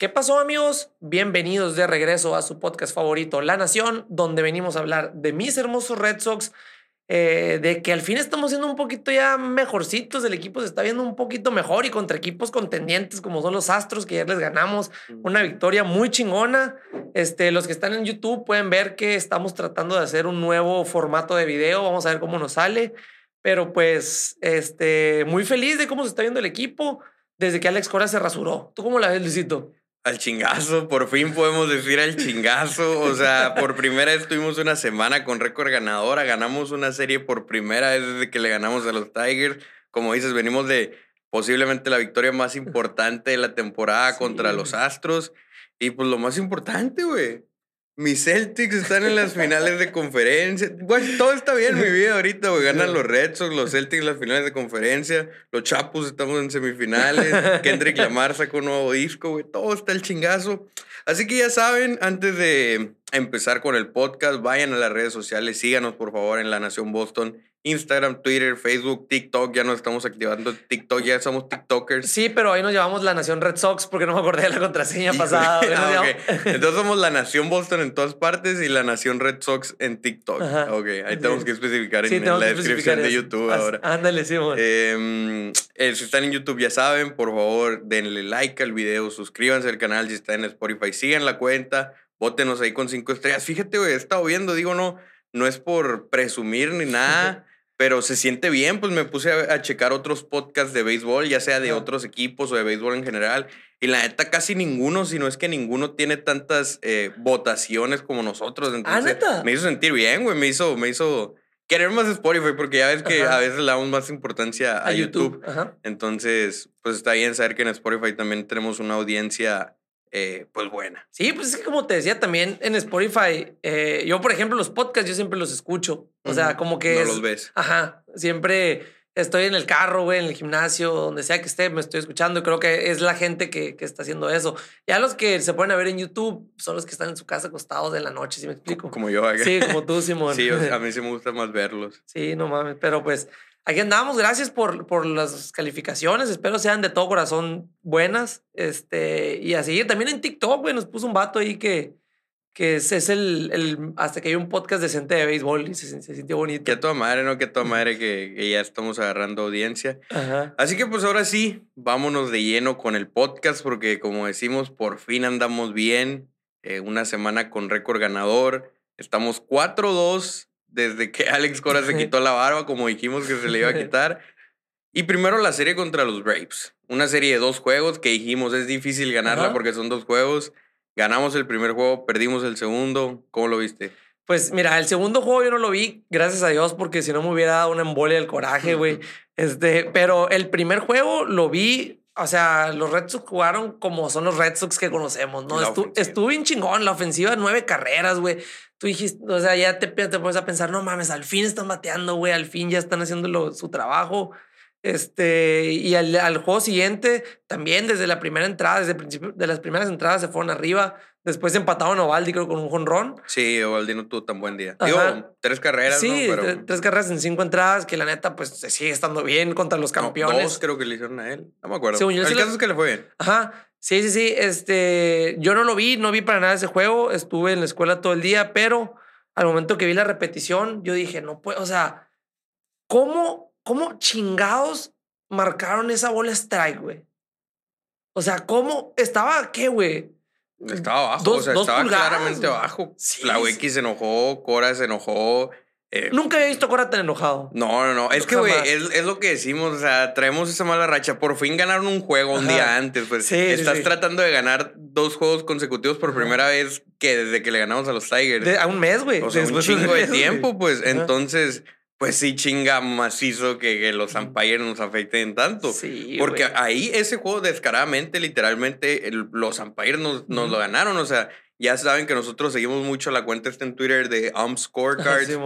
¿Qué pasó amigos? Bienvenidos de regreso a su podcast favorito, La Nación, donde venimos a hablar de mis hermosos Red Sox, eh, de que al fin estamos siendo un poquito ya mejorcitos, el equipo se está viendo un poquito mejor y contra equipos contendientes como son los Astros, que ya les ganamos una victoria muy chingona. Este, los que están en YouTube pueden ver que estamos tratando de hacer un nuevo formato de video, vamos a ver cómo nos sale, pero pues este, muy feliz de cómo se está viendo el equipo desde que Alex Cora se rasuró. ¿Tú cómo la ves, Luisito? Al chingazo, por fin podemos decir al chingazo. O sea, por primera vez tuvimos una semana con récord ganadora. Ganamos una serie por primera vez desde que le ganamos a los Tigers. Como dices, venimos de posiblemente la victoria más importante de la temporada contra los Astros. Y pues lo más importante, güey, mis Celtics están en las finales de conferencia. Güey, todo está bien en mi vida ahorita, güey. Ganan los Red Sox, los Celtics en las finales de conferencia. Los Chapus estamos en semifinales. Kendrick Lamar sacó un nuevo disco, güey. Todo está el chingazo. Así que ya saben, antes de empezar con el podcast, vayan a las redes sociales. Síganos, por favor, en La Nación Boston Instagram, Twitter, Facebook, TikTok, ya nos estamos activando TikTok, ya somos TikTokers. Sí, pero ahí nos llevamos la Nación Red Sox porque no me acordé de la contraseña pasada. Ah, Entonces somos la Nación Boston en todas partes y la Nación Red Sox en TikTok. Ok, ahí tenemos que especificar en, la descripción de YouTube ahora. Ándale, sí, eh, Si están en YouTube ya saben, por favor, denle like al video, suscríbanse al canal si están en Spotify, sigan la cuenta, bótenos ahí con cinco estrellas. Fíjate, güey, he estado viendo, digo, no, no es por presumir ni nada pero se siente bien, pues me puse a, checar otros podcasts de béisbol, ya sea de otros equipos o de béisbol en general, y la neta casi ninguno, si no es que ninguno tiene tantas eh, votaciones como nosotros. ¿Ah, Entonces, Me hizo sentir bien, güey, me hizo, me hizo querer más Spotify, porque ya ves que a veces le damos más importancia a, YouTube. Entonces, pues está bien saber que en Spotify también tenemos una audiencia eh, pues buena. Sí, pues es que como te decía también en Spotify, eh, yo por ejemplo los podcasts yo siempre los escucho, o sea, como que... No los ves. Ajá, siempre estoy en el carro, güey, en el gimnasio, donde sea que esté, me estoy escuchando. Creo que es la gente que, que, está haciendo eso. Ya los que se pueden ver en YouTube son los que están en su casa acostados de la noche, ¿sí me explico? Como yo. Sí, como tú, Simón. sí, a mí sí me gusta más verlos. Sí, no mames, pero pues aquí andamos. Gracias por, por las calificaciones. Espero sean de todo corazón buenas. Este, y así también en TikTok, güey, nos puso un vato ahí que, que es, es el, el, hasta que hay un podcast decente de béisbol y se, se sintió bonito. Que a toda madre, ¿no? Que a toda madre que, que ya estamos agarrando audiencia. Así que pues ahora sí, vámonos de lleno con el podcast porque como decimos, por fin andamos bien. Eh, una semana con récord ganador. Estamos 4-2 desde que Alex Cora se quitó la barba, como dijimos que se le iba a quitar. Y primero la serie contra los Braves. Una serie de dos juegos que dijimos es difícil ganarla porque son dos juegos. Ganamos el primer juego, perdimos el segundo. ¿Cómo lo viste? Pues mira, el segundo juego yo no lo vi, gracias a Dios, porque si no me hubiera dado una embolia del coraje, güey. Este, pero el primer juego lo vi, o sea, los Red Sox jugaron como son los Red Sox que conocemos, ¿no? estuvo bien chingón, la ofensiva, nueve carreras, güey tú dijiste, o sea, ya te, te pones a pensar, no mames, al fin están bateando, güey, al fin ya están haciendo su trabajo. Este, y al, al, juego siguiente, también desde la primera entrada, desde el principio de las primeras entradas se fueron arriba. Después empataron a Ovaldi, creo, con un jonrón. Sí, Ovaldi no tuvo tan buen día. Digo, tres carreras, sí, tres carreras en cinco entradas, que la neta, pues se sigue estando bien contra los campeones. dos creo que le hicieron a él. No me acuerdo. el caso es que le fue bien. Ajá. Sí, sí, sí. Este, yo no lo vi, no vi para nada ese juego. Estuve en la escuela todo el día, pero al momento que vi la repetición, yo dije, no puedo, o sea, ¿cómo, cómo chingados marcaron esa bola strike, güey? O sea, ¿cómo estaba qué, güey? Estaba abajo, o sea, estaba claramente abajo. la Wiki se enojó, Cora se enojó, eh, Nunca había visto a Cora tan enojado. No, no, no. Es que, güey, es, es, lo que decimos. O sea, traemos esa mala racha. Por fin ganaron un juego un día antes. Pues sí, estás tratando de ganar dos juegos consecutivos por primera vez que desde que le ganamos a los Tigers. a un mes, güey. O sea, un chingo de, tiempo, pues. Entonces, pues sí chinga macizo que, que los umpires nos afecten tanto. Sí, Porque ahí ese juego descaradamente, literalmente, los umpires nos, nos lo ganaron. O sea, ya saben que nosotros seguimos mucho la cuenta esta en Twitter de Ump Scorecards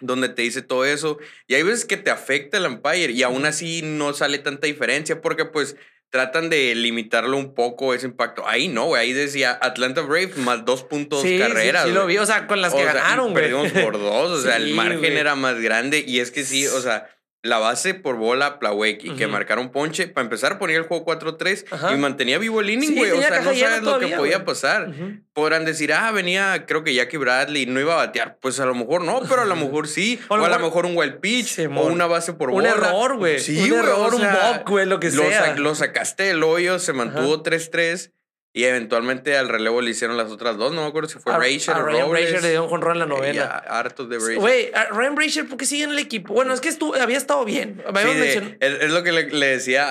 donde te dice todo eso. Y hay veces que te afecta el umpire y aún así no sale tanta diferencia porque pues tratan de limitarlo un poco ese impacto. Ahí no, güey. Ahí decía Atlanta Braves más dos puntos carreras. Sí, sí, lo vi. O sea, con las que ganaron, güey. Perdimos por dos. O sea, el margen era más grande. Y es que sí, o sea, la base por bola Plawek y que marcaron ponche, para empezar ponía el juego 4-3 Ajá. y mantenía vivo el inning, Sí, güey. o sea, no sabes lo que podía pasar. Podrán decir, ah, venía, creo que Jackie Bradley no iba a batear. Pues a lo mejor no, pero a lo mejor sí. O o, a lo mejor- un wild pitch o una base por Un bola. error, güey. Sí, Un error, un bop, güey, lo que lo, sea. sa- lo sacaste del hoyo, se mantuvo 3-3 y eventualmente al relevo le hicieron las otras dos. No me acuerdo si fue A- Rachel a o Ryan Robles. Brazier le dio un jonrón en la novena. ya, hartos de Brazier. Güey, Ryan Brazier, ¿por qué sigue en el equipo? Bueno, es que estuvo, había estado bien. Sí, de- es, es lo que le, le decía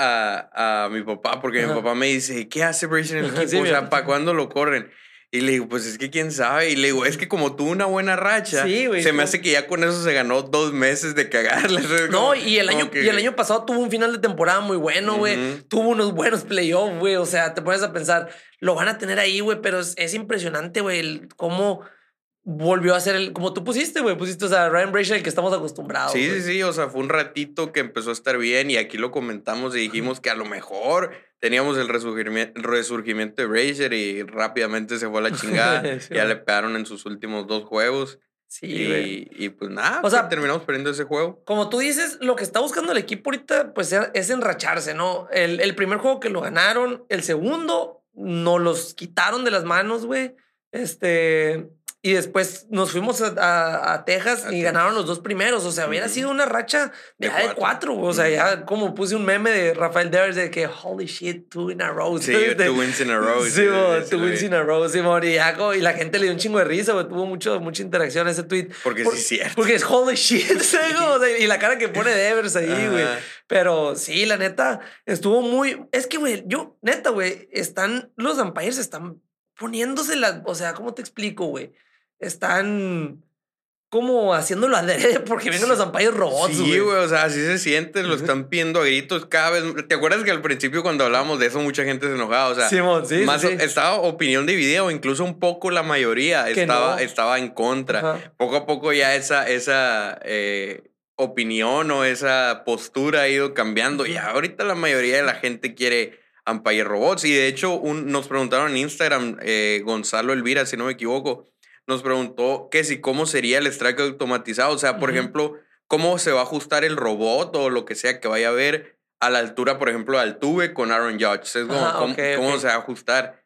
a, a mi papá, porque Ajá. mi papá me dice, ¿qué hace Brazier en el equipo? sí, o sea. ¿para cuándo lo corren? Y le digo, pues es que quién sabe. Y le digo, es que como tuvo una buena racha, Sí, güey, se me hace que ya con eso se ganó dos meses de cagarla. No, y el, año, que- y el año pasado tuvo un final de temporada muy bueno, güey. Tuvo unos buenos playoffs, güey. O sea, te pones a pensar, lo van a tener ahí, güey, pero es, es impresionante, güey, cómo volvió a ser el. Como tú pusiste, güey. Pusiste, o sea, Ryan Brazier, el que estamos acostumbrados. Sí, sí, sí, o sea, fue un ratito que empezó a estar bien y aquí lo comentamos y dijimos que a lo mejor teníamos el resurgimiento, resurgimiento de Brazier y rápidamente se fue a la chingada. Sí, ya le pegaron en sus últimos dos juegos Sí, y, y pues nada, O pues, sea, terminamos perdiendo ese juego. Como tú dices, lo que está buscando el equipo ahorita, pues es enracharse, ¿no? El, el primer juego que lo ganaron, el segundo, nos los quitaron de las manos, güey. Este. Y después nos fuimos a, a- a Texas y ganaron los dos primeros. O sea, hubiera sido una racha De de cuatro. cuatro. güey. O sea, ya como puse un meme de Rafael Devers de que holy shit, two in a row. Sí. De- two wins in a row. Sí, sí, two wins in a row, ya como- y la gente le dio un chingo de risa, güey. Tuvo mucho, mucha interacción ese tweet. Porque Por- sí es cierto. Porque es holy shit, ¿sabes? O sea, y la cara que pone Devers ahí, güey. Pero sí, la neta, estuvo muy. Es que, güey, yo, neta, güey, están. Los umpires están poniéndose las. O sea, ¿cómo te explico, güey? Están como haciéndolo adrede porque vienen los umpires robots, Sí, güey. o sea, así se siente, lo están pidiendo a gritos cada vez. ¿Te acuerdas que al principio cuando hablábamos de eso mucha gente se enojaba? O sea, sí, sí, más sí. estaba opinión dividida o incluso un poco la mayoría estaba, no. estaba en contra. Ajá. Poco a poco ya esa, esa eh, opinión o esa postura ha ido cambiando. Y ahorita la mayoría de la gente quiere umpire robots. Y de hecho, un- nos preguntaron en Instagram, eh, Gonzalo Elvira, si no me equivoco, nos preguntó que si cómo sería el strike automatizado. O sea, por ejemplo, cómo se va a ajustar el robot o lo que sea que vaya a ver a la altura, por ejemplo, al tuve con Aaron Judge. Es como, Ajá, ¿cómo, cómo se va a ajustar?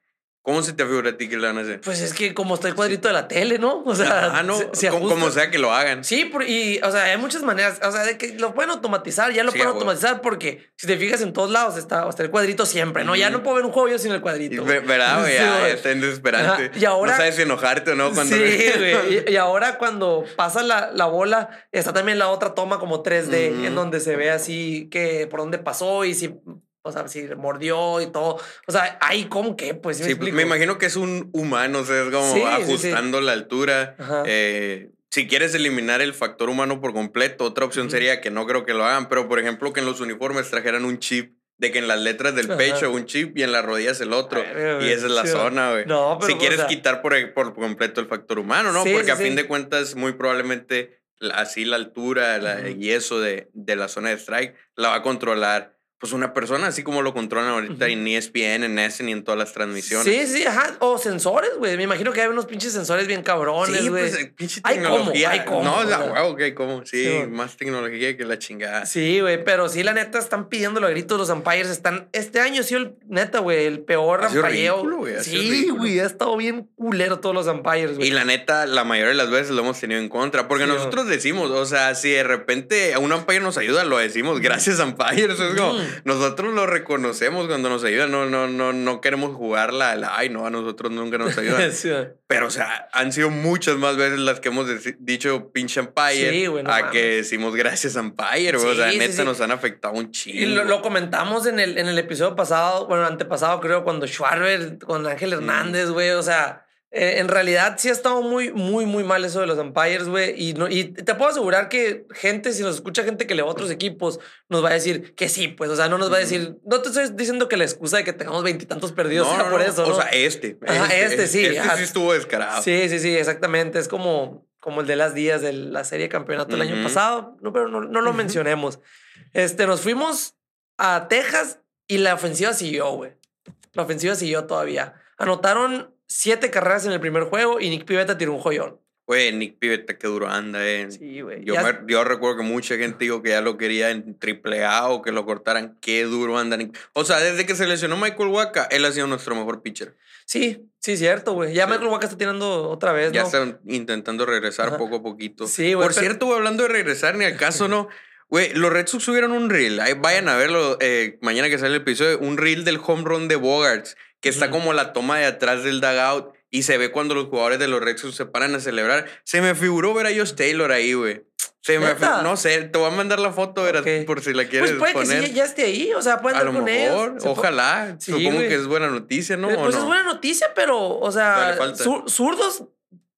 ¿Cómo se te figura a ti que lo van a hacer? Pues es que como está el cuadrito de la tele, ¿no? O sea, ah, no, se- se como, sea que lo hagan. Sí, y, o sea, hay muchas maneras, o sea, de que lo pueden automatizar, ya lo Sí, pueden automatizar porque si te fijas en todos lados está, está el cuadrito siempre, ¿no? Ya no puedo ver un juego yo sin el cuadrito. ve- ¿Verdad, güey? Sí, Ya, güey. está desesperante. Ajá, y ahora- No sabes si enojarte o no cuando... Sí, güey. Y, y ahora cuando pasa la, la bola, está también la otra toma como 3D, Ujú. en donde se ve así que por dónde pasó y si, o sea, si mordió y todo. O sea, ahí como que, pues, ¿sí me Sí, me imagino que es un humano, o sea, es como Sí, sí, sí. ajustando la altura. Ajá. Eh, si quieres eliminar el factor humano por completo, otra opción Ujú. sería que no creo que lo hagan, pero por ejemplo que en los uniformes trajeran un chip, de que en las letras del Ajá. pecho un chip y en las rodillas el otro. Y esa es la Sí, zona, güey. No, si o quieres sea, quitar por, por completo el factor humano, ¿no? Sí, Porque sí, a fin de cuentas, muy probablemente así la altura la- y eso de, de la zona de strike la va a controlar pues una persona, así como lo controlan ahorita Ujú. en E ESPN, en S ni en todas las transmisiones. Sí, sí, ajá. O sensores, güey. Me imagino que hay unos pinches sensores bien cabrones, Sí, güey. pues, eh, pinche Hay cómo, tecnología. hay cómo, no, sea. huevo que hay cómo. Sí, Sí, más tecnología que la chingada. Sí, güey, pero sí, la neta, están pidiéndolo a gritos los umpires. Están, este año ha sido el, neta, güey, el peor sido Sí, güey, ha estado bien culero todos los umpires, güey. Y la neta, la mayoría de las veces lo hemos tenido en contra. Porque Sí, nosotros decimos, o sea, si de repente a un umpire nos ayuda, lo decimos, gracias umpires. Es como, Mm. Nosotros lo reconocemos cuando nos ayudan. No, no, no, no queremos jugar la, la, ay, no, a nosotros nunca nos ayudan. Sí. Pero, o sea, han sido muchas más veces las que hemos dicho pinche umpire Sí, güey, no a mames. que decimos gracias umpire. güey. o Sí, sea, sí, neta, sí. nos han afectado un chingo. Y lo, lo comentamos en el, en el episodio pasado, bueno, antepasado, creo, cuando Schwarber con Ángel Hernández, güey. O sea, eh, en realidad sí ha estado muy, muy, muy mal eso de los umpires, güey. Y, no, y te puedo asegurar que gente, si nos escucha gente que le va a otros equipos, nos va a decir que sí, pues. O sea, no nos va a decir, no te estoy diciendo que la excusa de que tengamos veintitantos perdidos sea por eso, ¿no? O sea, este. Ajá, este sí, Este ajá. sí estuvo descarado. Sí, sí, sí, exactamente. Es como, como el de las días de la serie de campeonato del año Ujú. pasado, no, pero no, no lo mencionemos. Este, nos fuimos a Texas y la ofensiva siguió, güey. La ofensiva siguió todavía. Anotaron siete carreras en el primer juego y Nick Pivetta tiró un joyón. Güey, Nick Pivetta, qué duro anda, eh. Sí, güey. Yo, yo recuerdo que mucha gente dijo que ya lo quería en triple A o que lo cortaran. Qué duro anda Nick. O sea, desde que se lesionó Michael Waka, él ha sido nuestro mejor pitcher. Sí, sí, cierto, güey. Ya Sí. Michael Waka está tirando otra vez, Ya ¿no? están intentando regresar Ajá. poco a poquito. Sí, güey, Por pero- cierto, güey, hablando de regresar, ni al caso, ¿no? Güey, los Red Sox subieron un reel. Ahí vayan a verlo eh, mañana que sale el episodio. Un reel del home run de Bogarts, que está como la toma de atrás del dugout y se ve cuando los jugadores de los Red Sox se paran a celebrar. Se me figuró ver a Josh Taylor ahí, güey. Se me no sé, te voy a mandar la foto verás, por si la quieres Pues puede que poner. sí, ya esté ahí. O sea, puede a andar con mejor, po- ojalá. Sí, Supongo güey. que es buena noticia, ¿no? Eh, ¿O Pues no? es buena noticia, pero, o sea, zur- zurdos,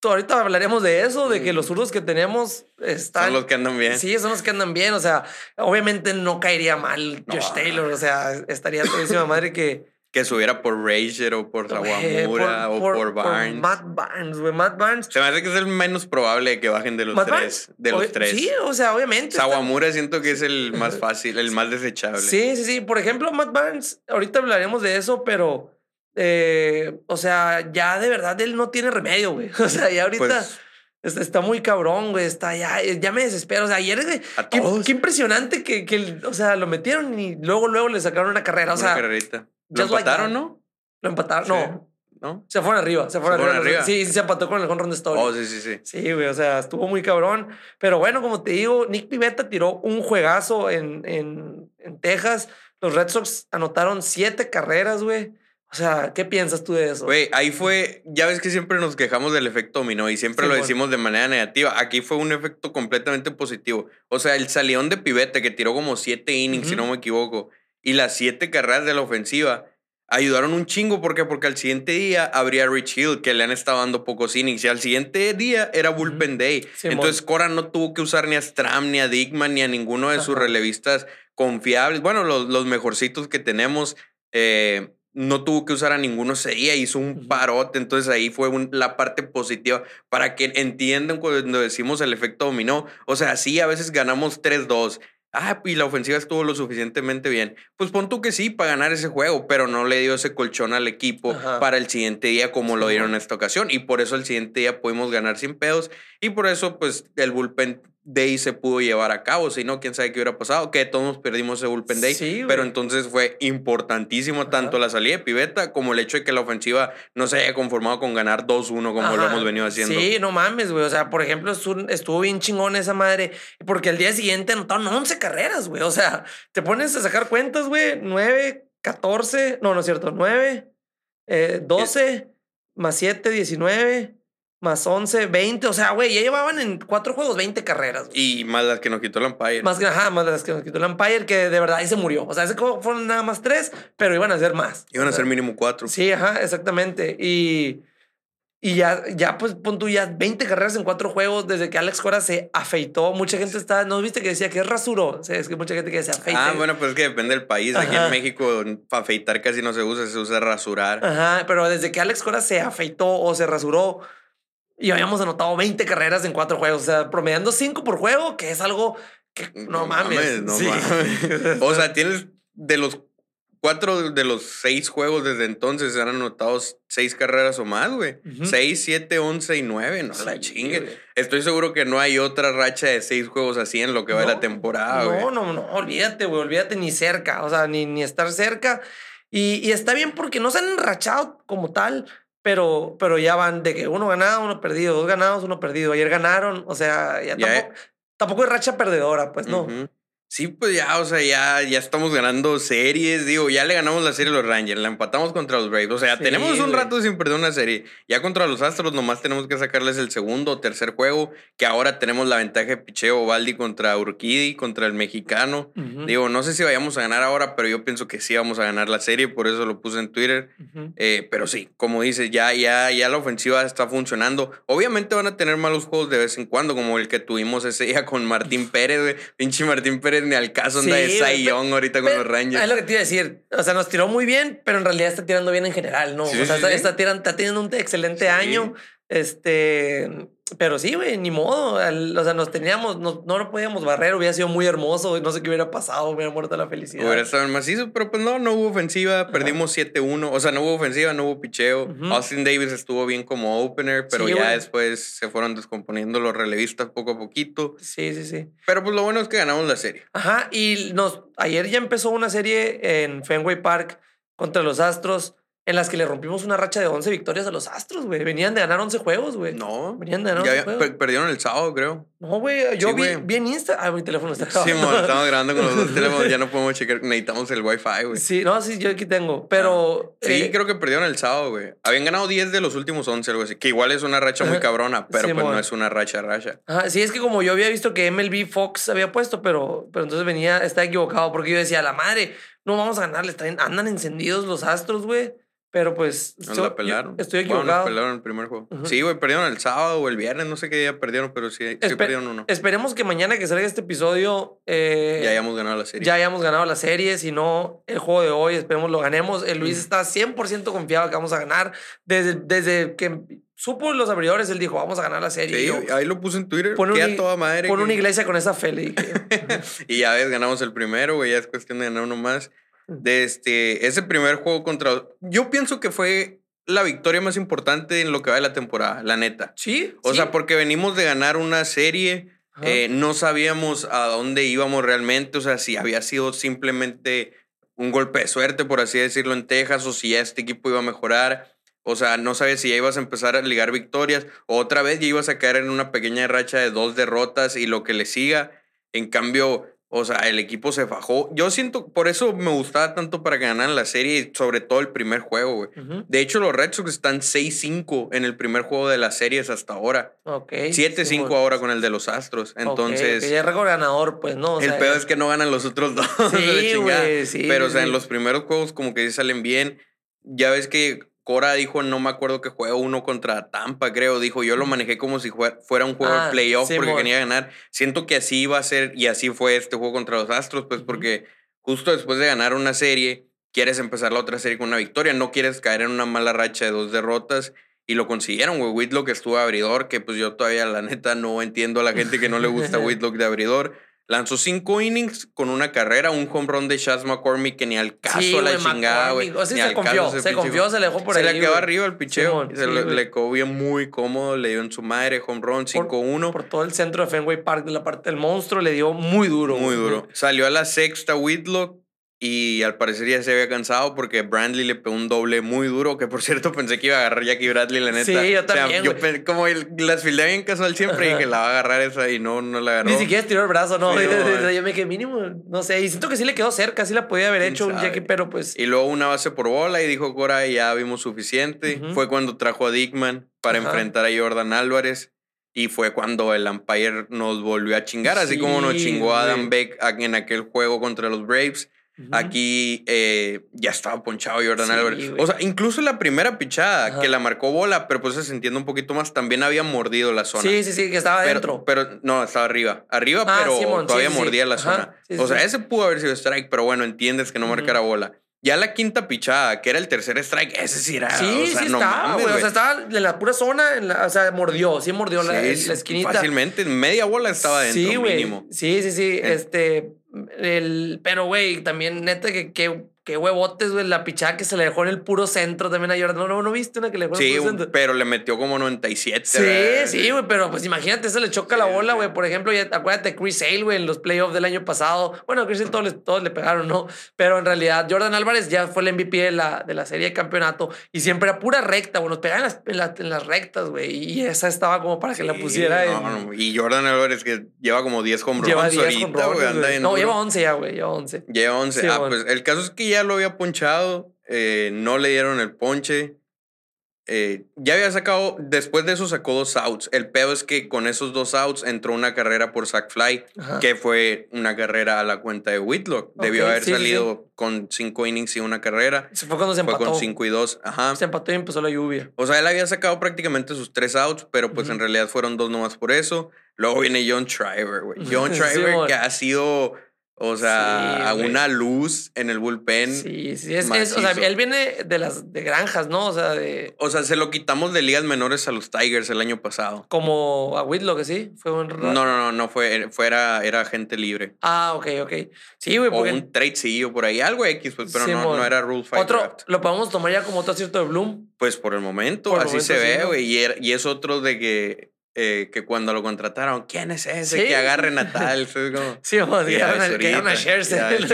ahorita hablaremos de eso, de que los zurdos que tenemos están. Son los que andan bien. Sí, son los que andan bien. O sea, obviamente no caería mal No. Josh Taylor. O sea, estaría todísima madre que. Que subiera por Rager o por Sawamura o por, Barnes. Matt Barnes, güey. Matt Barnes. Se me hace que es el menos probable de que bajen de los Matt tres. Barnes. De los tres. Sí, o sea, obviamente. está- Sawamura siento que es el más fácil, el más desechable. Sí, sí, sí. Por ejemplo, Matt Barnes, ahorita hablaremos de eso, pero. eh, o sea, ya de verdad él no tiene remedio, güey. O sea, ya ahorita. Pues, Está, está muy cabrón, güey. Está ya, ya me desespero. O sea, ayer, güey, qué, qué impresionante que, que, o sea, lo metieron y luego, luego le sacaron una carrera. O una sea, carrerita. ¿Lo just empataron, no? lo empataron. Sí. No, ¿No? se fueron arriba. Se fueron, Se fueron arriba. arriba. Sí, sí, se empató con el home run de Story. Oh, sí, sí, sí. Sí, güey, o sea, estuvo muy cabrón. Pero bueno, como te digo, Nick Pivetta tiró un juegazo en, en, en Texas. Los Red Sox anotaron siete carreras, güey. O sea, ¿qué piensas tú de eso? Güey, ahí fue, ya ves que siempre nos quejamos del efecto dominó y siempre Sí, lo bueno. decimos de manera negativa. Aquí fue un efecto completamente positivo. O sea, el salión de Pivete que tiró como siete innings, si no me equivoco, y las siete carreras de la ofensiva ayudaron un chingo. ¿Por qué? Porque al siguiente día habría Rich Hill, que le han estado dando pocos innings, y al siguiente día era Bullpen Day. Simón. Entonces Cora no tuvo que usar ni a Stram, ni a Dickman, ni a ninguno de sus relevistas confiables. Bueno, los, los mejorcitos que tenemos. eh, no tuvo que usar a ninguno ese día, hizo un parote, entonces ahí fue un- la parte positiva para que entiendan cuando decimos el efecto dominó. O sea, sí, a veces ganamos 3-2. Ah, y la ofensiva estuvo lo suficientemente bien. Pues pon tú que sí para ganar ese juego, pero no le dio ese colchón al equipo Ajá. para el siguiente día como lo dieron en esta ocasión. Y por eso el siguiente día pudimos ganar sin pedos. Y por eso, pues, el bullpen day se pudo llevar a cabo. Si no, quién sabe qué hubiera pasado. Que todos perdimos ese bullpen day. Sí, pero entonces fue importantísimo Ajá. tanto la salida de Piveta como el hecho de que la ofensiva no se haya conformado con ganar 2-1 como lo hemos venido haciendo. Sí, no mames, güey. O sea, por ejemplo, estu- estuvo bien chingón esa madre. Porque al día siguiente anotaron 11 carreras, güey. O sea, te pones a sacar cuentas, güey. 9, 14. No, no es cierto. 9, eh, 12, más 7, 19, más 11, 20. O sea, güey, ya llevaban en cuatro juegos 20 carreras. Y más las que nos quitó el Empire. Más que, ajá, más de las que nos quitó el Empire, que de verdad ahí se murió. O sea, ese juego fueron nada más tres, pero iban a ser más. Iban a ser mínimo 4. Sí, ajá, exactamente. Y, y ya, ya, pues, pon tú ya 20 carreras en cuatro juegos desde que Alex Cora se afeitó. Mucha gente está, ¿no viste que decía que es rasuro? O sea, es que mucha gente que se afeita. Ah, bueno, pues es que depende del país. Aquí en México, para afeitar casi no se usa, se usa rasurar. Ajá, pero desde que Alex Cora se afeitó o se rasuró, y habíamos anotado 20 carreras en cuatro juegos. O sea, promediando 5 por juego, que es algo que no, mames. no Sí. mames. O sea, tienes de los cuatro de los seis juegos desde entonces se han anotado seis carreras o más, güey. Ujú. Seis, siete, once y nueve. No la Sí, chinguen. güey. Estoy seguro que no hay otra racha de seis juegos así en lo que va de la No, temporada, güey. No, no, no, olvídate, güey, olvídate ni cerca, o sea, ni, ni estar cerca. Y, y está bien porque no se han enrachado como tal, pero, pero ya van de que uno ganado, uno perdido, dos ganados, uno perdido. Ayer ganaron, o sea, ya, Ya, tampoco, tampoco es racha perdedora, pues no. Sí, pues ya, o sea, ya, ya estamos ganando series. Digo, ya le ganamos la serie a los Rangers, la empatamos contra los Braves. O sea, Sí, tenemos un güey. rato sin perder una serie. Ya contra los Astros nomás tenemos que sacarles el segundo o tercer juego, que ahora tenemos la ventaja de picheo Valdi contra Urquidi, contra el mexicano. Digo, no sé si vayamos a ganar ahora, pero yo pienso que sí vamos a ganar la serie, por eso lo puse en Twitter. Eh, pero sí, como dices, ya, ya, ya la ofensiva está funcionando. Obviamente van a tener malos juegos de vez en cuando, como el que tuvimos ese día con Martín Pérez, güey. Pinche Martín Pérez ni al caso anda de Cy Young ahorita con los Rangers. Es lo que te iba a decir. O sea, nos tiró muy bien, pero en realidad está tirando bien en general, ¿no? O sea, está, está tirando, está teniendo un excelente año. Este. Pero sí, güey, ni modo. al- o sea, nos teníamos, no, no lo podíamos barrer, hubiera sido muy hermoso, no sé qué hubiera pasado, hubiera muerto la felicidad. Hubiera estado en macizo, pero pues no, no hubo ofensiva. Perdimos 7-1. O sea, no hubo ofensiva, no hubo picheo. Austin Davis estuvo bien como opener, pero Sí, ya después se fueron descomponiendo los relevistas poco a poquito. Sí, sí, sí. Pero pues lo bueno es que ganamos la serie. Ajá, y nos, ayer ya empezó una serie en Fenway Park contra los Astros en las que le rompimos una racha de 11 victorias a los Astros, güey. Venían de ganar 11 juegos, güey. No. Venían de ganar Ya 11 había- juegos. per- perdieron el sábado, creo. No, güey, yo Sí, vi, güey. vi en Insta. Ah, mi teléfono está Sí, acabando. mo, estamos grabando con los dos teléfonos, ya no podemos checar, necesitamos el wifi, güey. Sí, no, sí, yo aquí tengo. Pero. Sí, eh, creo que perdieron el sábado, güey. Habían ganado 10 de los últimos 11, algo así. Que igual es una racha muy cabrona, pero Sí, pues no es una racha racha. Ajá, sí, es que como yo había visto que MLB Fox había puesto, pero, pero entonces venía, está equivocado, porque yo decía, la madre, no vamos a ganarle, andan encendidos los astros, güey. Pero pues. Nos la pelaron. estoy Bueno, nos equivocado. pelaron el primer juego. Ujú. Sí, güey, perdieron el sábado o el viernes, no sé qué día perdieron, pero sí, sí Espe- perdieron uno. Esperemos que mañana que salga este episodio. eh, ya hayamos ganado la serie. ya hayamos ganado la serie, si no, el juego de hoy, esperemos lo ganemos. El Luis está 100% confiado que vamos a ganar. Desde, desde que supo los abridores, él dijo, vamos a ganar la serie. Sí, yo, ahí lo puse en Twitter. Pon una- toda madre. Pon que- una iglesia con esa fe, le dije. y ya ves, ganamos el primero, güey. Ya es cuestión de ganar uno más. De este, ese primer juego contra. Yo pienso que fue la victoria más importante en lo que va de la temporada, la neta. Sí. O sí. sea, porque venimos de ganar una serie. Eh, no sabíamos a dónde íbamos realmente. O sea, si había sido simplemente un golpe de suerte, por así decirlo, en Texas, o si ya este equipo iba a mejorar. O sea, no sabes si ya ibas a empezar a ligar victorias, o otra vez ya ibas a caer en una pequeña racha de dos derrotas y lo que le siga. En cambio, o sea, el equipo se fajó. Yo siento, por eso me gustaba tanto para ganar la serie, sobre todo el primer juego, güey. De hecho, los Red Sox están 6-5 en el primer juego de las series hasta ahora. Ok. 7-5 Simón. ahora con el de los Astros. Entonces, ok, ya es ganador, pues, ¿no? O el sea, pedo es que no ganan los otros dos. Sí, güey, sí. Pero, o sea, en los primeros juegos como que sí salen bien. Ya ves que Cora dijo, no me acuerdo que juego uno contra Tampa, creo. Dijo, yo lo manejé como si fue- fuera un juego Ah, de playoff porque Simón. quería ganar. Siento que así iba a ser y así fue este juego contra los Astros, pues porque justo después de ganar una serie, quieres empezar la otra serie con una victoria. No quieres caer en una mala racha de dos derrotas. Y lo consiguieron, güey. Whitlock estuvo abridor, que pues yo todavía, la neta, no entiendo a la gente que no le gusta Whitlock de abridor. Lanzó cinco innings con una carrera, un home run de Chas McCormick que ni al caso Sí, a la güey, chingada, güey. O sea, se confió, se se le dejó por se ahí. le quedó arriba el picheo. Simón, se sí, le, le quedó bien muy cómodo, le dio en su madre, home run, 5-1. Por todo el centro de Fenway Park, de la parte del monstruo, le dio muy duro. Muy duro. Salió a la sexta Whitlock y al parecer ya se había cansado porque Brandley le pegó un doble muy duro, que por cierto pensé que iba a agarrar Jackie Bradley, la neta. Sí, yo O sea, también, yo güey. pen- como el- las filé bien casual siempre Ajá. dije, la va a agarrar esa y no, no la agarró. Ni siquiera estiró el brazo, no. Sí, yo no, me quedé mínimo, no sé. Y siento que sí le quedó cerca, sí la podía haber ¿Quién hecho un? Jackie, pero pues. Y luego una base por bola y dijo Cora, ya vimos suficiente. Ujú. Fue cuando trajo a Dickman para enfrentar a Jordan Álvarez. Y fue cuando el umpire nos volvió a chingar, así como nos Sí, chingó a Adam. Beck en aquel juego contra los Braves. Ujú. Aquí eh, ya estaba ponchado Jordan Sí, Álvarez. güey. O sea, incluso la primera pichada Ajá. que la marcó bola, pero pues se sintiendo un poquito más, también había mordido la zona. Sí, sí, sí, que estaba Pero, adentro. pero no, estaba arriba. Arriba, Ah, pero Simón, sí, todavía sí, sí. mordía la Ajá, zona. sí, o sí, sea, sí. ese pudo haber sido strike, pero bueno, entiendes que no Ujú. marcara bola. Ya la quinta pichada, que era el tercer strike, ese sí era. Sí, o sea, sí no estaba, güey. O sea, estaba en la pura zona, en la- o sea, mordió, sí mordió la, Sí, la sí, esquinita. Fácilmente, media bola estaba dentro, sí, mínimo. Sí, sí, sí. En- Este, el, pero, güey, también neta que, que, que huevotes, güey, la pichada que se le dejó en el puro centro también a Jordan. No, no, no viste una que le dejó en Sí, el puro centro. pero le metió como 97. Sí, ¿verdad? sí, güey, pero pues imagínate, eso le choca Sí, la bola, güey. Por ejemplo, ya, acuérdate, Chris Sale, güey, en los playoffs del año pasado. Bueno, a Chris Sale todos le, todos le pegaron, ¿no? Pero en realidad, Jordan Álvarez ya fue el MVP de la, de la serie de campeonato y siempre era pura recta, güey. Nos pegaban en las, en las, en las rectas, güey. Y esa estaba como para que la Sí, pusiera en. no, no, Y Jordan Álvarez, que lleva como 10 home runs lleva 10 ahorita, con No, duro. lleva 11 ya, güey. Lleva 11. Lleva 11. Sí, ah, bueno. pues el caso es que ya lo había ponchado, eh, no le dieron el ponche. eh, ya había sacado, después de eso sacó dos outs. El pedo es que con esos dos outs entró una carrera por sack fly, Ajá. que fue una carrera a la cuenta de Whitlock. Debió Ok, haber sí, sí, salido con cinco innings y una carrera. Se fue cuando se Fue empató. con 5 y 2. Ajá. Se empató y empezó la lluvia. O sea, él había sacado prácticamente sus tres outs, pero pues Ujú. en realidad fueron dos nomás por eso. Luego viene John Triver, güey. John Sí, Triver, mon. que ha sido O sea, Sí, a güey. una luz en el bullpen. Sí, sí, es, es- o sea, él viene de las de granjas, ¿no? O sea, de O sea, se lo quitamos de ligas menores a los Tigers el año pasado. como a Whitlock, que sí, fue un No, no, no, no fue, fuera, era gente libre. Ah, ok, ok. Sí, güey, O porque un tradecillo por ahí, algo X, pues, pero no, no era Rule 5 otro Draft. lo podemos tomar ya como otro acierto de Bloom. Pues por el momento, Por el así momento, se sí, ve, ¿no? güey. Y, era- y es otro de que, eh, que cuando lo contrataron, ¿quién es ese? Sí. Que agarren a tal. Como- Sí, que a- Scherzer.